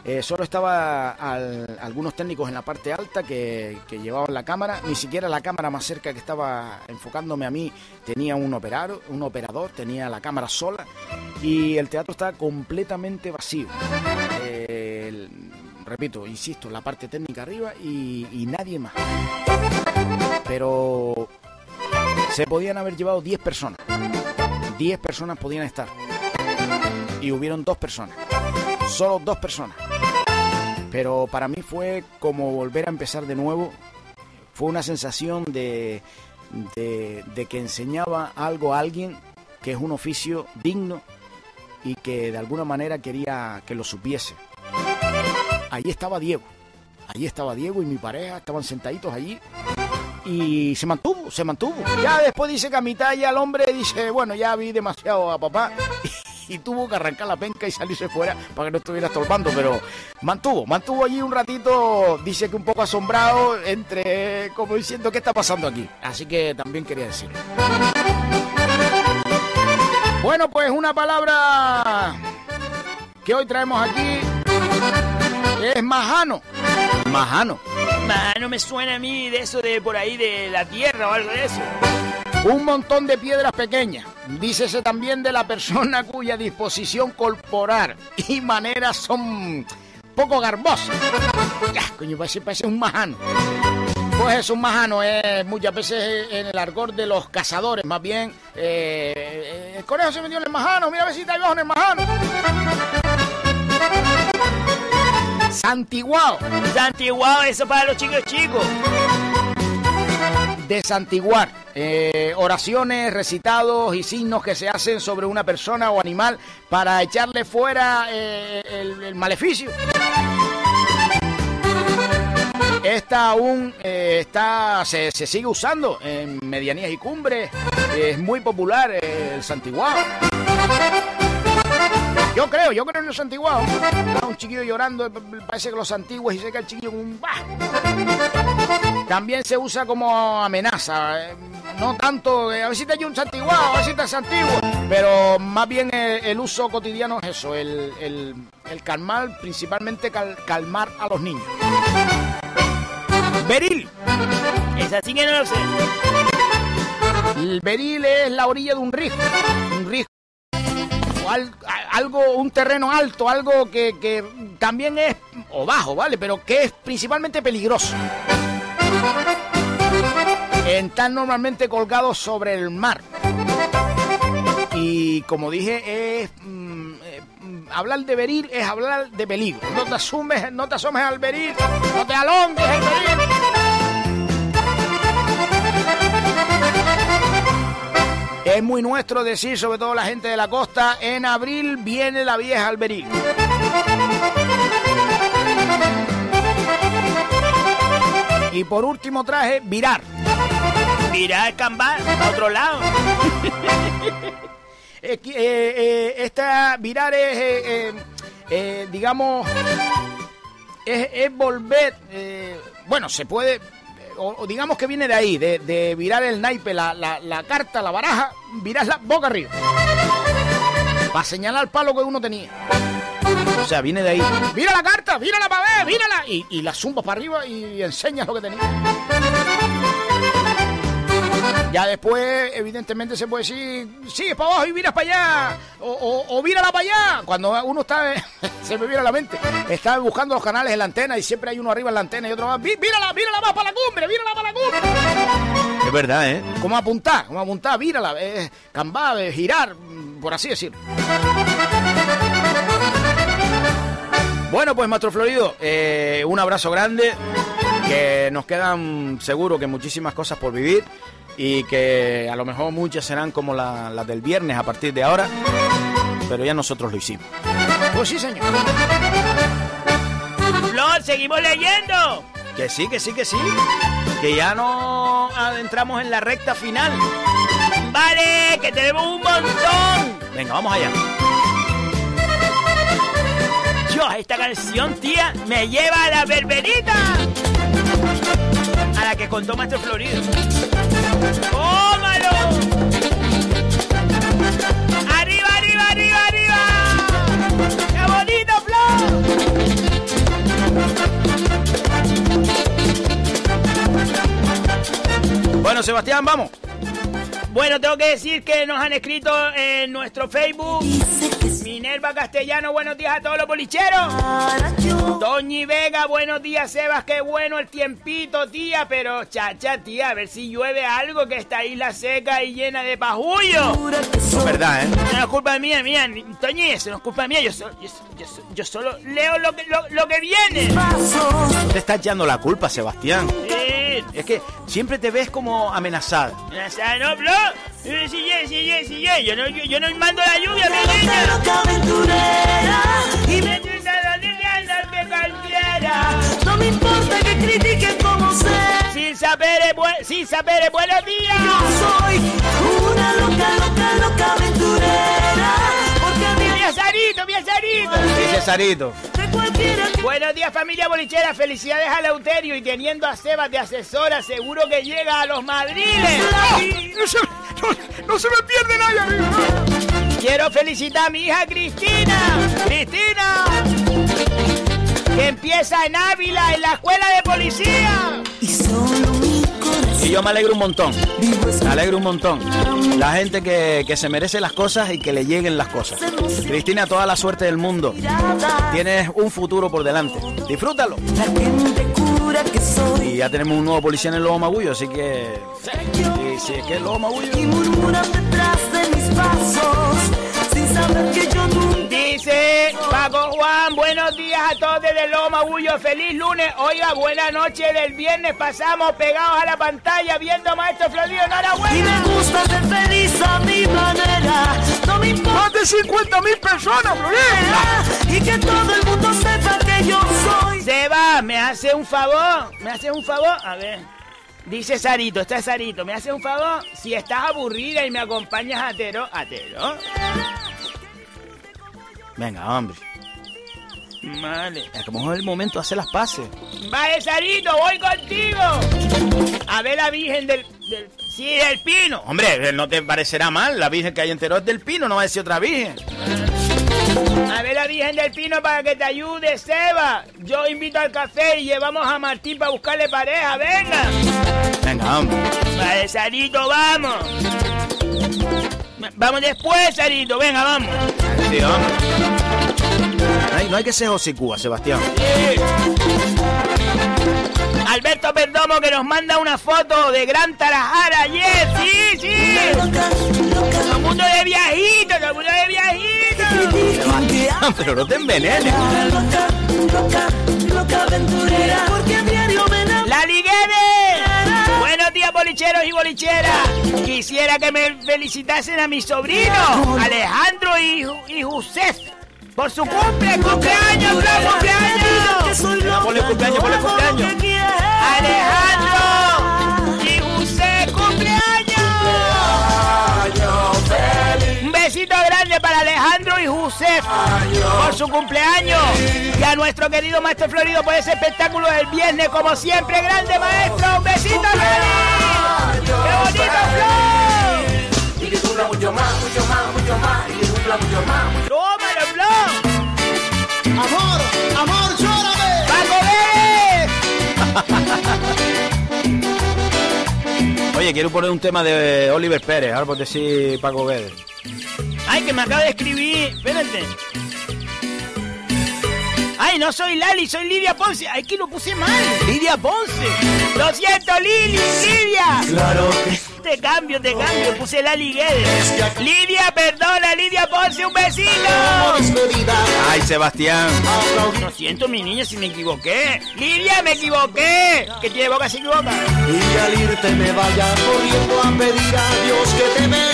Eh, solo estaba al- algunos técnicos en la parte alta que, llevaban la cámara. Ni siquiera la cámara más cerca que estaba enfocándome a mí tenía un operador, un operador tenía la cámara sola y el teatro estaba completamente vacío. Eh, repito, insisto, la parte técnica arriba y nadie más. Pero se podían haber llevado 10 personas. 10 personas podían estar. Y hubieron dos personas. Solo dos personas. Pero para mí fue como volver a empezar de nuevo. Fue una sensación de, de, de que enseñaba algo a alguien que es un oficio digno y que de alguna manera quería que lo supiese. Allí estaba Diego. Allí estaba Diego y mi pareja, estaban sentaditos allí y se mantuvo, se mantuvo. Ya después dice que a mitad ya el hombre dice, bueno, ya vi demasiado a papá y tuvo que arrancar la penca y salirse fuera para que no estuviera estorbando, pero mantuvo, mantuvo allí un ratito, dice que un poco asombrado, entre como diciendo qué está pasando aquí. Así que también quería decirlo. Bueno, pues una palabra que hoy traemos aquí es majano. Majano. No me suena a mí de eso de por ahí de la tierra o algo de eso. Un montón de piedras pequeñas. Dícese también de la persona cuya disposición corporal y maneras son poco garbosas. Ya, coño, parece, parece un majano. Pues es un majano, es muchas veces en el argor de los cazadores, más bien. eh, eh, el conejo se metió en el majano, mira a ver si está abajo en el majano. Santiguao. Santiguao, eso para los chicos chicos. Desantiguar. eh, oraciones, recitados y signos que se hacen sobre una persona o animal para echarle fuera eh, el, el maleficio. Esta aún eh, está, se, se sigue usando en medianías y cumbres. Es muy popular el santiguao. Yo creo, yo creo en el santiguao. Está un chiquillo llorando, parece que los antiguos y se cae el chiquillo con un... ¡bah! También se usa como amenaza. eh, No tanto, eh, a ver si te hay un santiguao, a ver si estás antiguo. Pero más bien el, uso cotidiano es eso, el, el- el calmar, principalmente cal- calmar a los niños. Beril. Es así que no lo sé. El beril es la orilla de un risco. Un risco. Al- algo, un terreno alto, algo que, que también es, o bajo, ¿vale? Pero que es principalmente peligroso. Están normalmente colgados sobre el mar. Y como dije, es mm, eh, mm, hablar de beril es hablar de peligro. No te asumes, no te asomes al beril, no te alongues beril. Es muy nuestro decir, sobre todo la gente de la costa, en abril viene la vieja al beril. Y por último traje virar. Virar cambar a otro lado. Eh, eh, esta virar es, eh, digamos, es, es volver, bueno, se puede, o, o digamos que viene de ahí, de, de virar el naipe, la, la- la carta, la baraja, virarla boca arriba. Para señalar el palo que uno tenía. O sea, viene de ahí. Mira la carta, mírala para ver, mírala. Y, y la zumbas para arriba y enseñas lo que tenía. Ya después, evidentemente, se puede decir, sigue para abajo y miras para allá, o, o, o mírala para allá. Cuando uno está, se me viene a la mente, está buscando los canales en la antena y siempre hay uno arriba en la antena y otro más, "Mí- mírala, mírala más para la cumbre, mírala para la cumbre. Es verdad, ¿eh? Como apuntar, como apuntar, mírala, eh, cambar, eh, girar, por así decirlo. Bueno, pues Maestro Florido, eh, un abrazo grande, que nos quedan seguro que muchísimas cosas por vivir y que a lo mejor muchas serán como la- las del viernes a partir de ahora, pero ya nosotros lo hicimos. Pues sí, señor. Flor, seguimos leyendo. Que sí, que sí, que sí, que ya nos adentramos en la recta final. Vale, que tenemos un montón. Venga, vamos allá. Dios, esta canción, tía, me lleva a la berberita. A la que contó Maestro Florido. ¡Tómalo! ¡Arriba, arriba, arriba, arriba! ¡Qué bonito, Flor! Bueno, Sebastián, vamos. Bueno, tengo que decir que nos han escrito en nuestro Facebook. Minerva Castellano, buenos días a todos los bolicheros. Toñi Vega, buenos días, Sebas, qué bueno el tiempito, tía. Pero, chacha, tía, a ver si llueve algo que esta isla seca y llena de pajullo. Es verdad, ¿eh? No es culpa mía, mía, Toñi, eso no es culpa mía. Yo, so- yo, so- yo so- yo solo leo lo que, lo, lo que viene. Te está echando la culpa, Sebastián. Es que siempre te ves como amenazada. Sea, no, bro. Sí, sí, sí, sí, sí, yo no, yo, yo no mando la lluvia, mi niña. Y me gusta donde andarte cualquiera. No me importa que critiquen como sé. Sin saber, buen- sin saber, buenos días. Soy una loca, loca, loca aventurera. Porque a mí Mi azarito, mi azarito. Dice Sarito. cualquiera que Buenos días familia bolichera, felicidades a Lauterio y teniendo a Sebas de asesora seguro que llega a los madriles. No se, no, no se me pierde nadie, amigo. Quiero felicitar a mi hija Cristina. Cristina. Que empieza en Ávila, en la escuela de policía. Y yo me alegro un montón. Me alegro un montón. La gente que, que se merece las cosas y que le lleguen las cosas. Cristina, toda la suerte del mundo. Tienes un futuro por delante. Disfrútalo. Y ya tenemos un nuevo policía en el Lobo Magullo, así que... Sí, sí, es que. Y murmuran detrás de mis pasos. Sin saber que yo nunca. Dice Paco Juan, buenos días a todos desde Loma Bullo, feliz lunes. Oiga, buena noche del viernes. Pasamos pegados a la pantalla viendo Maestro Florido. Y Enhorabuena. me gusta ser feliz a mi manera. No me importa. Más de 50 mil personas, Florida. Y que todo el mundo sepa que yo soy. Seba, ¿me hace un favor? ¿Me hace un favor? A ver. Dice Sarito, está Sarito, ¿me hace un favor? Si estás aburrida y me acompañas a Tero, a Tero. Venga, hombre. Vale. Es como es el momento de hacer las paces. Vale, Sarito, voy contigo. A ver la Virgen del... del sí, del Pino. Hombre, no te parecerá mal. La Virgen que hay entero es del Pino, no va a decir otra Virgen. A ver la Virgen del Pino para que te ayude, Seba. Yo invito al café y llevamos a Martín para buscarle pareja, venga. Venga, hombre. Vale, Sarito, vamos. Vamos después, Sarito, venga, vamos. Sí. No hay, no hay que ser hocicúa, Sebastián. Alberto Perdomo que nos manda una foto de Gran Tarajara ayer, sí, sí. Todo el mundo de viajito, todo el mundo de viajito. Pero no te envenenes. Loca, loca, loca aventurera. Bolicheros y bolicheras. Quisiera que me felicitasen a mis sobrinos, Alejandro y, y Josef, por su cumple, cumpleaños, gran cumpleaños. ponle cumpleaños, ponle cumpleaños. Alejandro Por su cumpleaños. Y a nuestro querido maestro Florido por ese espectáculo del viernes, como siempre, grande maestro. Un besito, Lali. ¡Qué bonito, Flor! Y que cumpla mucho más, mucho más, mucho más. Y que cumpla mucho más. ¡Tómalo, Flor! Amor, amor, llórame. ¡Paco Vélez! Oye, quiero poner un tema de Oliver Pérez, ahora por decir Paco Guedes. ¡Ay, que me acaba de escribir! Espérate. ¡Ay, no soy Lali, soy Lidia Ponce! ¡Ay, que lo puse mal! Lidia Ponce. ¡Lo siento, Lili! ¡Lidia! Claro que te cambio, te cambio. Puse la liguede. Lidia, perdona, Lidia, ponse un besito. Ay, Sebastián. Lo siento, mi niña, si me equivoqué. Lidia, me equivoqué. Que tiene boca, se equivoca. Y al irte me vaya corriendo a pedir a Dios que te bendiga.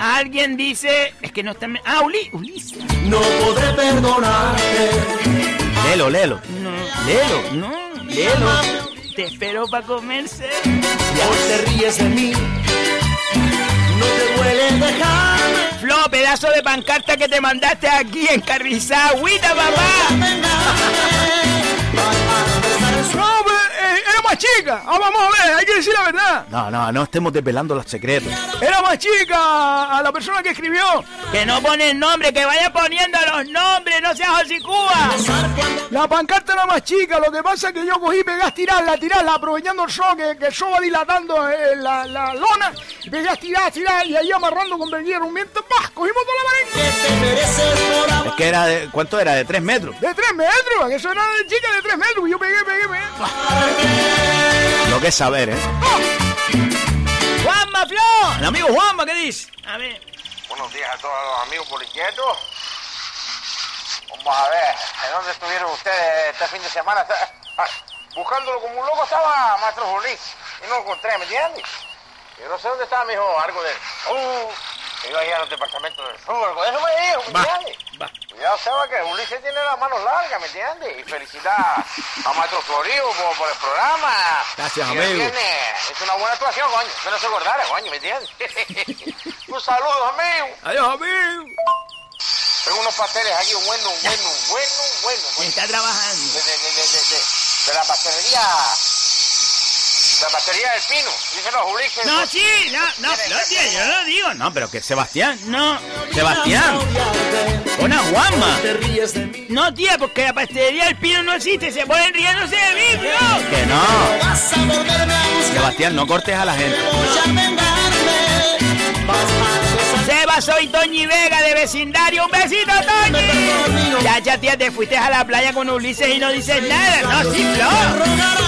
Alguien dice. Es que no está. Ah, Uli, Ulises. No podré perdonarte. Lelo, lelo. No, Lelo. no, Lelo. Te espero para comerse. Hoy te ríes de mí. No te duele dejarme. Flo, pedazo de pancarta que te mandaste aquí en Carrizá. ¡Agüita, papá! No, eh, más chica. Ah, vamos a ver, hay que decir la verdad. No, no, no estemos desvelando los secretos. Era más chica a la persona que escribió. Que no pone el nombre, que vaya poniendo los nombres, no seas hocicúa. La pancarta era más chica, lo que pasa es que yo cogí pegué a tirarla, a tirarla, aprovechando el show, que, que el show va dilatando eh, la, la lona, y pegué a tirar, a tirar, y ahí amarrando con un viento, ¡pah! Cogimos toda la marenga. Es que era de. ¿Cuánto era? De tres metros. De tres metros, que eso era de chica de tres metros, y yo pegué, pegué, pegué. Lo que es saber, ¿eh? ¡Juanma, Flo! El amigo Juanma, ¿qué dice? A ver. Buenos días a todos los amigos poliquietos. Vamos a ver, ¿en dónde estuvieron ustedes este fin de semana? Buscándolo como un loco estaba Maestro Juli y no lo encontré, ¿me entiendes? Yo no sé dónde estaba mi hijo, algo de... Uh, que iba a ir a los departamentos del sur, de eso me dijo, ¿me entiendes? Cuidado, Seba, que Ulises tiene las manos largas, ¿me entiendes? Y felicidad a Maestro Florio por, por el programa. Gracias, amigo. Es una buena actuación, coño. Que no se acordara, coño, ¿me entiendes? un saludo, amigo. Adiós, amigo. Tengo unos pasteles aquí, bueno, bueno, bueno, bueno. bueno. Está trabajando. De, de, de, de la pastelería... La pastelería del Pino. Díselo a Ulises. No, sí, no, no, no, tío, yo lo digo. No, pero que Sebastián. No, Sebastián. Una mí. no, tía, porque la pastelería del pino no existe. Se ponen riéndose de mí, Flo. Que no. Sebastián, no cortes a la gente. A besar. Seba, soy Toñi Vega de vecindario. ¡Un besito, Toñi! Ya, ya, tía, te fuiste a la playa con Ulises y no dices nada. No, sí, Flo.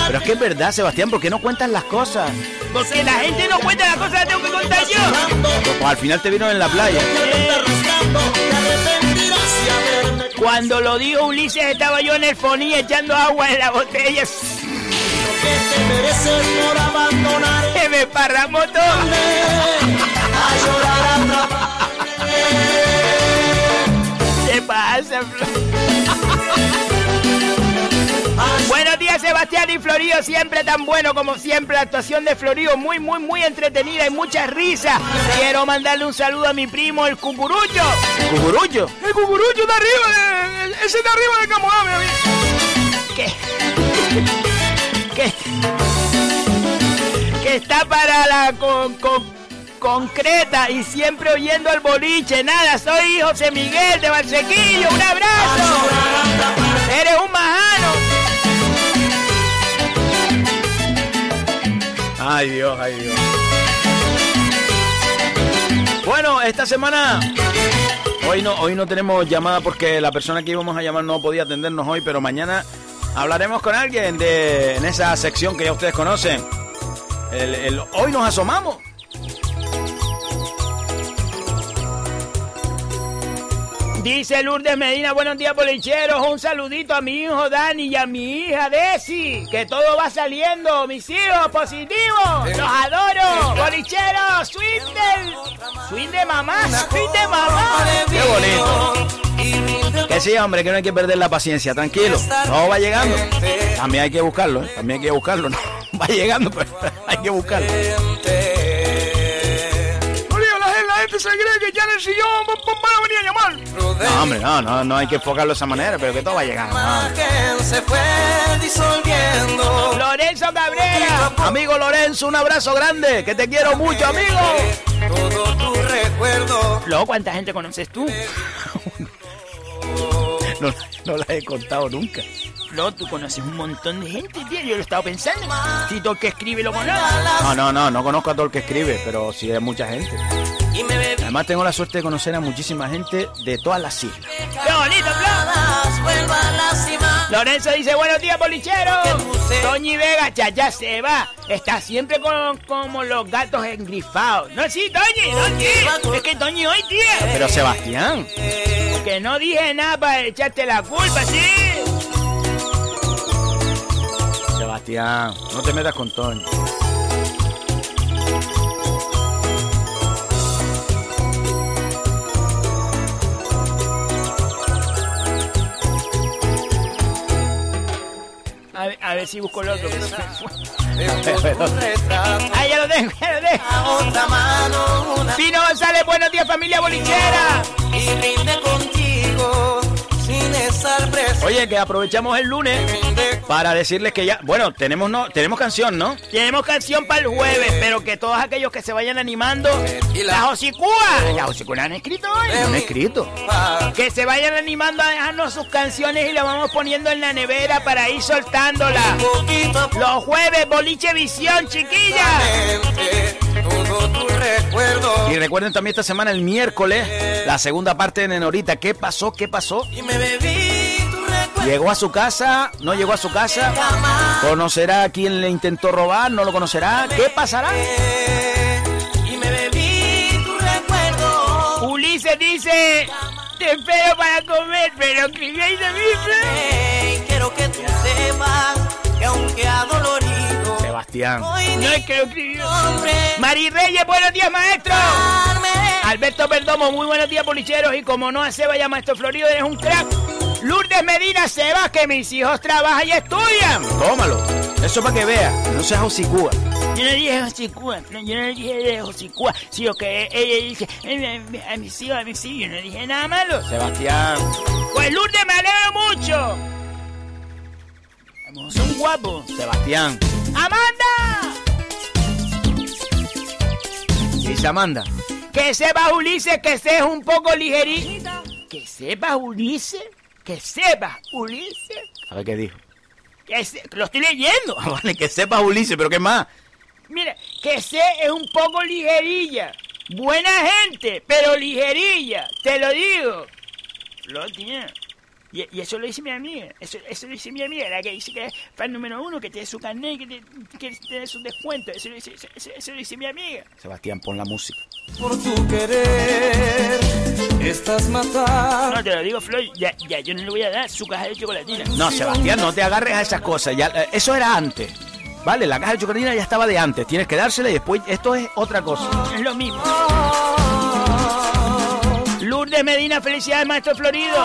Pero es que es verdad, Sebastián, ¿por qué no cuentas las cosas? Porque la gente no cuenta las cosas, las tengo que contar yo. Pues al final te vieron en la playa. Cuando lo dijo Ulises, estaba yo en el foní echando agua en la botella. que te mereces por abandonar. Que me parramó todo. A llorar pasa? Buenos días, Sebastián y Florío, siempre tan bueno como siempre. La actuación de Florío muy, muy, muy entretenida y muchas risas. Quiero mandarle un saludo a mi primo, el cucurullo. ¿Cucurullo? El cucurucho de arriba, de- el- ese de arriba del Camorame, amigo. Que, que, que está para la con, con- concreta y siempre oyendo al boliche. Nada, soy José Miguel de Valsequillo. Un abrazo. Eres un majano. Ay, Dios, ay, Dios. Bueno, esta semana. Hoy no, hoy no tenemos llamada porque la persona que íbamos a llamar no podía atendernos hoy, pero mañana hablaremos con alguien de en esa sección que ya ustedes conocen. El, hoy nos asomamos. Dice Lourdes Medina, buenos días bolicheros, un saludito a mi hijo Dani y a mi hija Desi, que todo va saliendo, mis hijos positivos, los adoro, bolicheros, swing del, de mamá, de mamá. Qué bonito. Que sí, hombre, que no hay que perder la paciencia, tranquilo. Todo va llegando. También hay que buscarlo, ¿eh? También hay que buscarlo. No, va llegando, pero hay que buscarlo. Gente- se cree que ya en el sillón van a venir a llamar. No, hombre, no, no, no hay que enfocarlo de esa manera, pero que todo va llegando. no. se fue disolviendo. Lorenzo Cabrera, Amigo Lorenzo, un abrazo grande, que te quiero mucho, amigo. Todo tu recuerdo. Flo, ¿cuánta gente conoces tú? No, no la he contado nunca. Flo, tú conoces un montón de gente, tío, yo lo he estado pensando, si todo el que escribe lo conoce. No, no, no, no conozco a todo el que escribe, pero sí hay mucha gente. Además tengo la suerte de conocer a muchísima gente de todas las islas. ¡Qué bonito, Flo! Lorenzo dice, buenos días, bolichero. Toñi Vega, ya, ya se va. Está siempre con, como los gatos engrifados. No, sí, Toñi, sí. Es que Toñi hoy, tío. Pero Sebastián. Que no dije nada para echarte la culpa, sí. Sebastián, no te metas con Toño. A ver, a ver si busco el otro que se me fue. Ah, ya lo tengo, ya lo tengo. Pino González, buenos días, familia bolichera. Y rinde contigo. Oye, que aprovechamos el lunes para decirles que ya, bueno, tenemos no, tenemos canción, ¿no? Tenemos canción para el jueves, pero que todos aquellos que se vayan animando, la Josicúa, la Josicúa la han escrito hoy. No han escrito. Que se vayan animando a dejarnos sus canciones y las vamos poniendo en la nevera para ir soltándola. Los jueves, boliche visión, chiquilla. Y recuerden también esta semana, el miércoles, la segunda parte de Nenorita. ¿Qué pasó? ¿Qué pasó? Llegó a su casa, no llegó a su casa. ¿Conocerá a quien le intentó robar? ¿No lo conocerá? ¿Qué pasará? Y me bebí tu recuerdo. Ulises dice, te espero para comer, pero escribéis de Ey, quiero que tú sepas que aunque adolorido, Sebastián. No es que lo escribió. Mari Reyes, buenos días, maestro. Alberto Perdomo, muy buenos días, policheros. Y como no hace vaya, maestro Florido, eres un crack. Lourdes Medina Sebas, que mis hijos trabajan y estudian. Tómalo. Eso para que vea. No seas hocicúa. Yo no dije Josicúa, no, yo no dije de Josicúa, sino que ella dice a mis hijos, a mis hijos, yo no dije nada malo. Sebastián. Pues Lourdes me alegro mucho. Son guapos. Sebastián. ¡Amanda! Dice Amanda. Que sepas, Ulises, que seas un poco ligerito. Que sepas, Ulises, que sepas, Ulises. A ver qué dijo. Que se- lo estoy leyendo. Vale, que sepas Ulises, pero ¿qué más? Mira, que sé es un poco ligerilla. Buena gente, pero ligerilla. Te lo digo. Lo tiene. Y, y eso lo dice mi amiga. Eso, eso lo dice mi amiga, la que dice que es fan número uno, que tiene su carnet y que tiene, que tiene su descuento. Eso lo dice, eso- eso- eso lo dice mi amiga. Sebastián, pon la música. por tu querer, estás matando. No, te lo digo, Floyd. Ya, ya, yo no le voy a dar su caja de chocolatina. No, Sebastián, no te agarres a esas cosas. Ya, eh, eso era antes. Vale, la caja de chocolatina ya estaba de antes. Tienes que dársela y después esto es otra cosa. Es lo mismo. Lourdes Medina, felicidades, maestro Florido.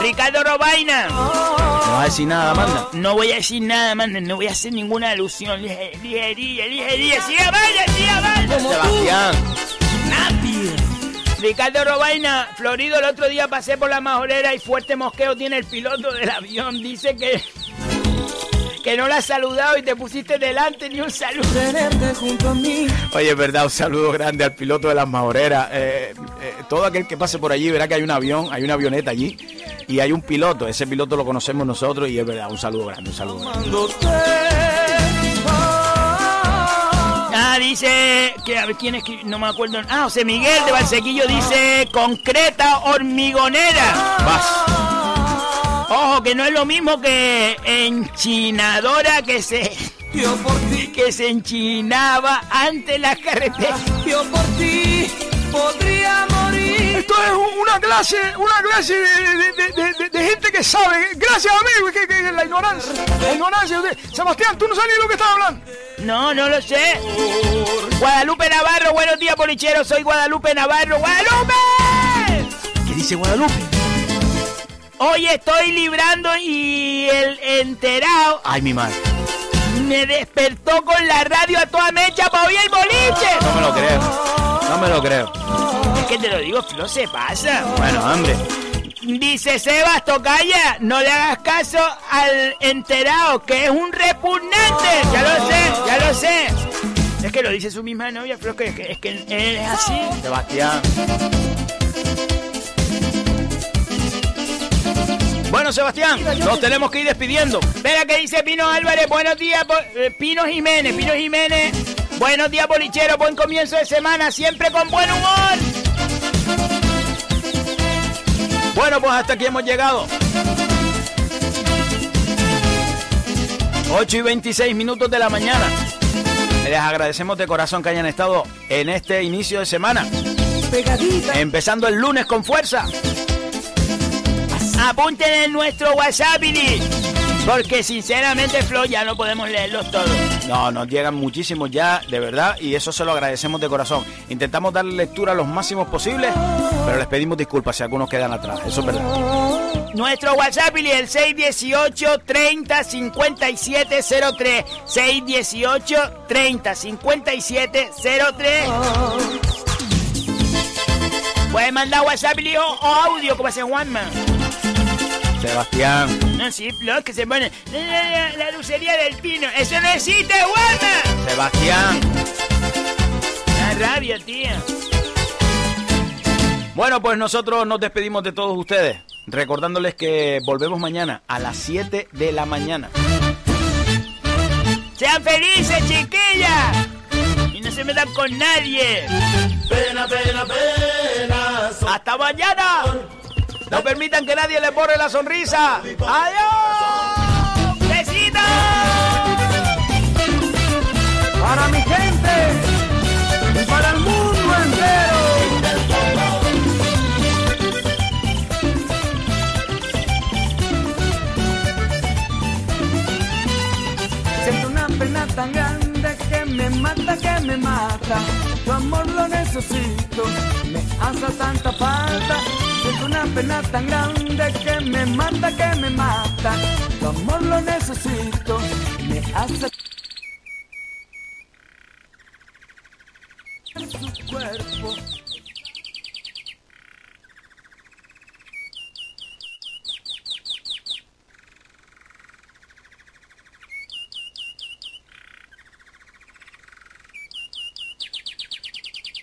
Ricardo Robaina. No vas a decir nada, Amanda. No voy a decir nada, Amanda, no voy a hacer ninguna alusión. Lige- Ligerilla, ligerilla. ¡Siga, vaya, siga, vaya! Sebastián. Nadie. Ricardo Robaina, Florido, el otro día pasé por la majorera y fuerte mosqueo tiene el piloto del avión. Dice que. Que no la has saludado y te pusiste delante ni un saludo. Junto a mí. Oye, es verdad, un saludo grande al piloto de las majoreras. Eh, eh, todo aquel que pase por allí verá que hay un avión, hay una avioneta allí y hay un piloto. Ese piloto lo conocemos nosotros y es verdad, un saludo grande, un saludo grande. Ah, dice que a ver quién es que no me acuerdo. Ah, José Miguel de Valsequillo dice concreta hormigonera. Vas. Ojo, que no es lo mismo que enchinadora que se Yo por ti, que se enchinaba ante la carretera. yo por ti podría morir. Esto es un- una clase, una clase de, de- de- de- de- de gente que sabe. Gracias, amigo, que, que- que la ignorancia. La ignorancia. de- Sebastián, tú no sabes ni lo que estás hablando. No, no lo sé. Guadalupe Navarro, buenos días, polichero. Soy Guadalupe Navarro. ¡Guadalupe! ¿Qué dice Guadalupe? Hoy estoy librando y el enterado Ay, mi madre. me despertó con la radio a toda mecha para oír el boliche. No me lo creo. No me lo creo. Es que te lo digo, no se pasa. Bueno, hombre. Dice Sebas Tocaya, no le hagas caso al enterado, que es un repugnante. Ya lo sé, ya lo sé. Es que lo dice su misma novia, pero es que, es que él es así. Sebastián. Bueno, Sebastián, nos tenemos que ir despidiendo. Venga, que dice Pino Álvarez, buenos días, eh, Pino Jiménez, Pino Jiménez. Buenos días, bolichero, buen comienzo de semana, siempre con buen humor. Bueno, pues hasta aquí hemos llegado. 8 y 26 minutos de la mañana. Les agradecemos de corazón que hayan estado en este inicio de semana. Empezando el lunes con fuerza. Apunten en nuestro WhatsApp, porque sinceramente, Flo, ya no podemos leerlos todos. No, nos llegan muchísimos ya, de verdad, y eso se lo agradecemos de corazón. Intentamos darle lectura los máximos posibles, pero les pedimos disculpas si algunos quedan atrás. Eso es verdad. Nuestro WhatsApp es el 618 30 57 03. 618 30 57 03. Pueden mandar WhatsApp o, audio, como hace Juanma. Sebastián. No, sí, lo que se pone. La, lucería del pino. ¡Eso no existe, Juanma! Sebastián. La rabia, tía. Bueno, pues nosotros nos despedimos de todos ustedes, recordándoles que volvemos mañana a las 7 de la mañana. ¡Sean felices, chiquillas! Y no se metan con nadie. Pena, pena, pena. ¡Hasta mañana! No permitan que nadie les borre la sonrisa. ¡Adiós! ¡Besitos! Para mi gente y para el mundo entero. Siento una pena tan grande que me mata, que me mata. Tu amor lo necesito, me hace tanta falta. Siento una pena tan grande que me mata, que me mata. Tu amor lo necesito, me hace su cuerpo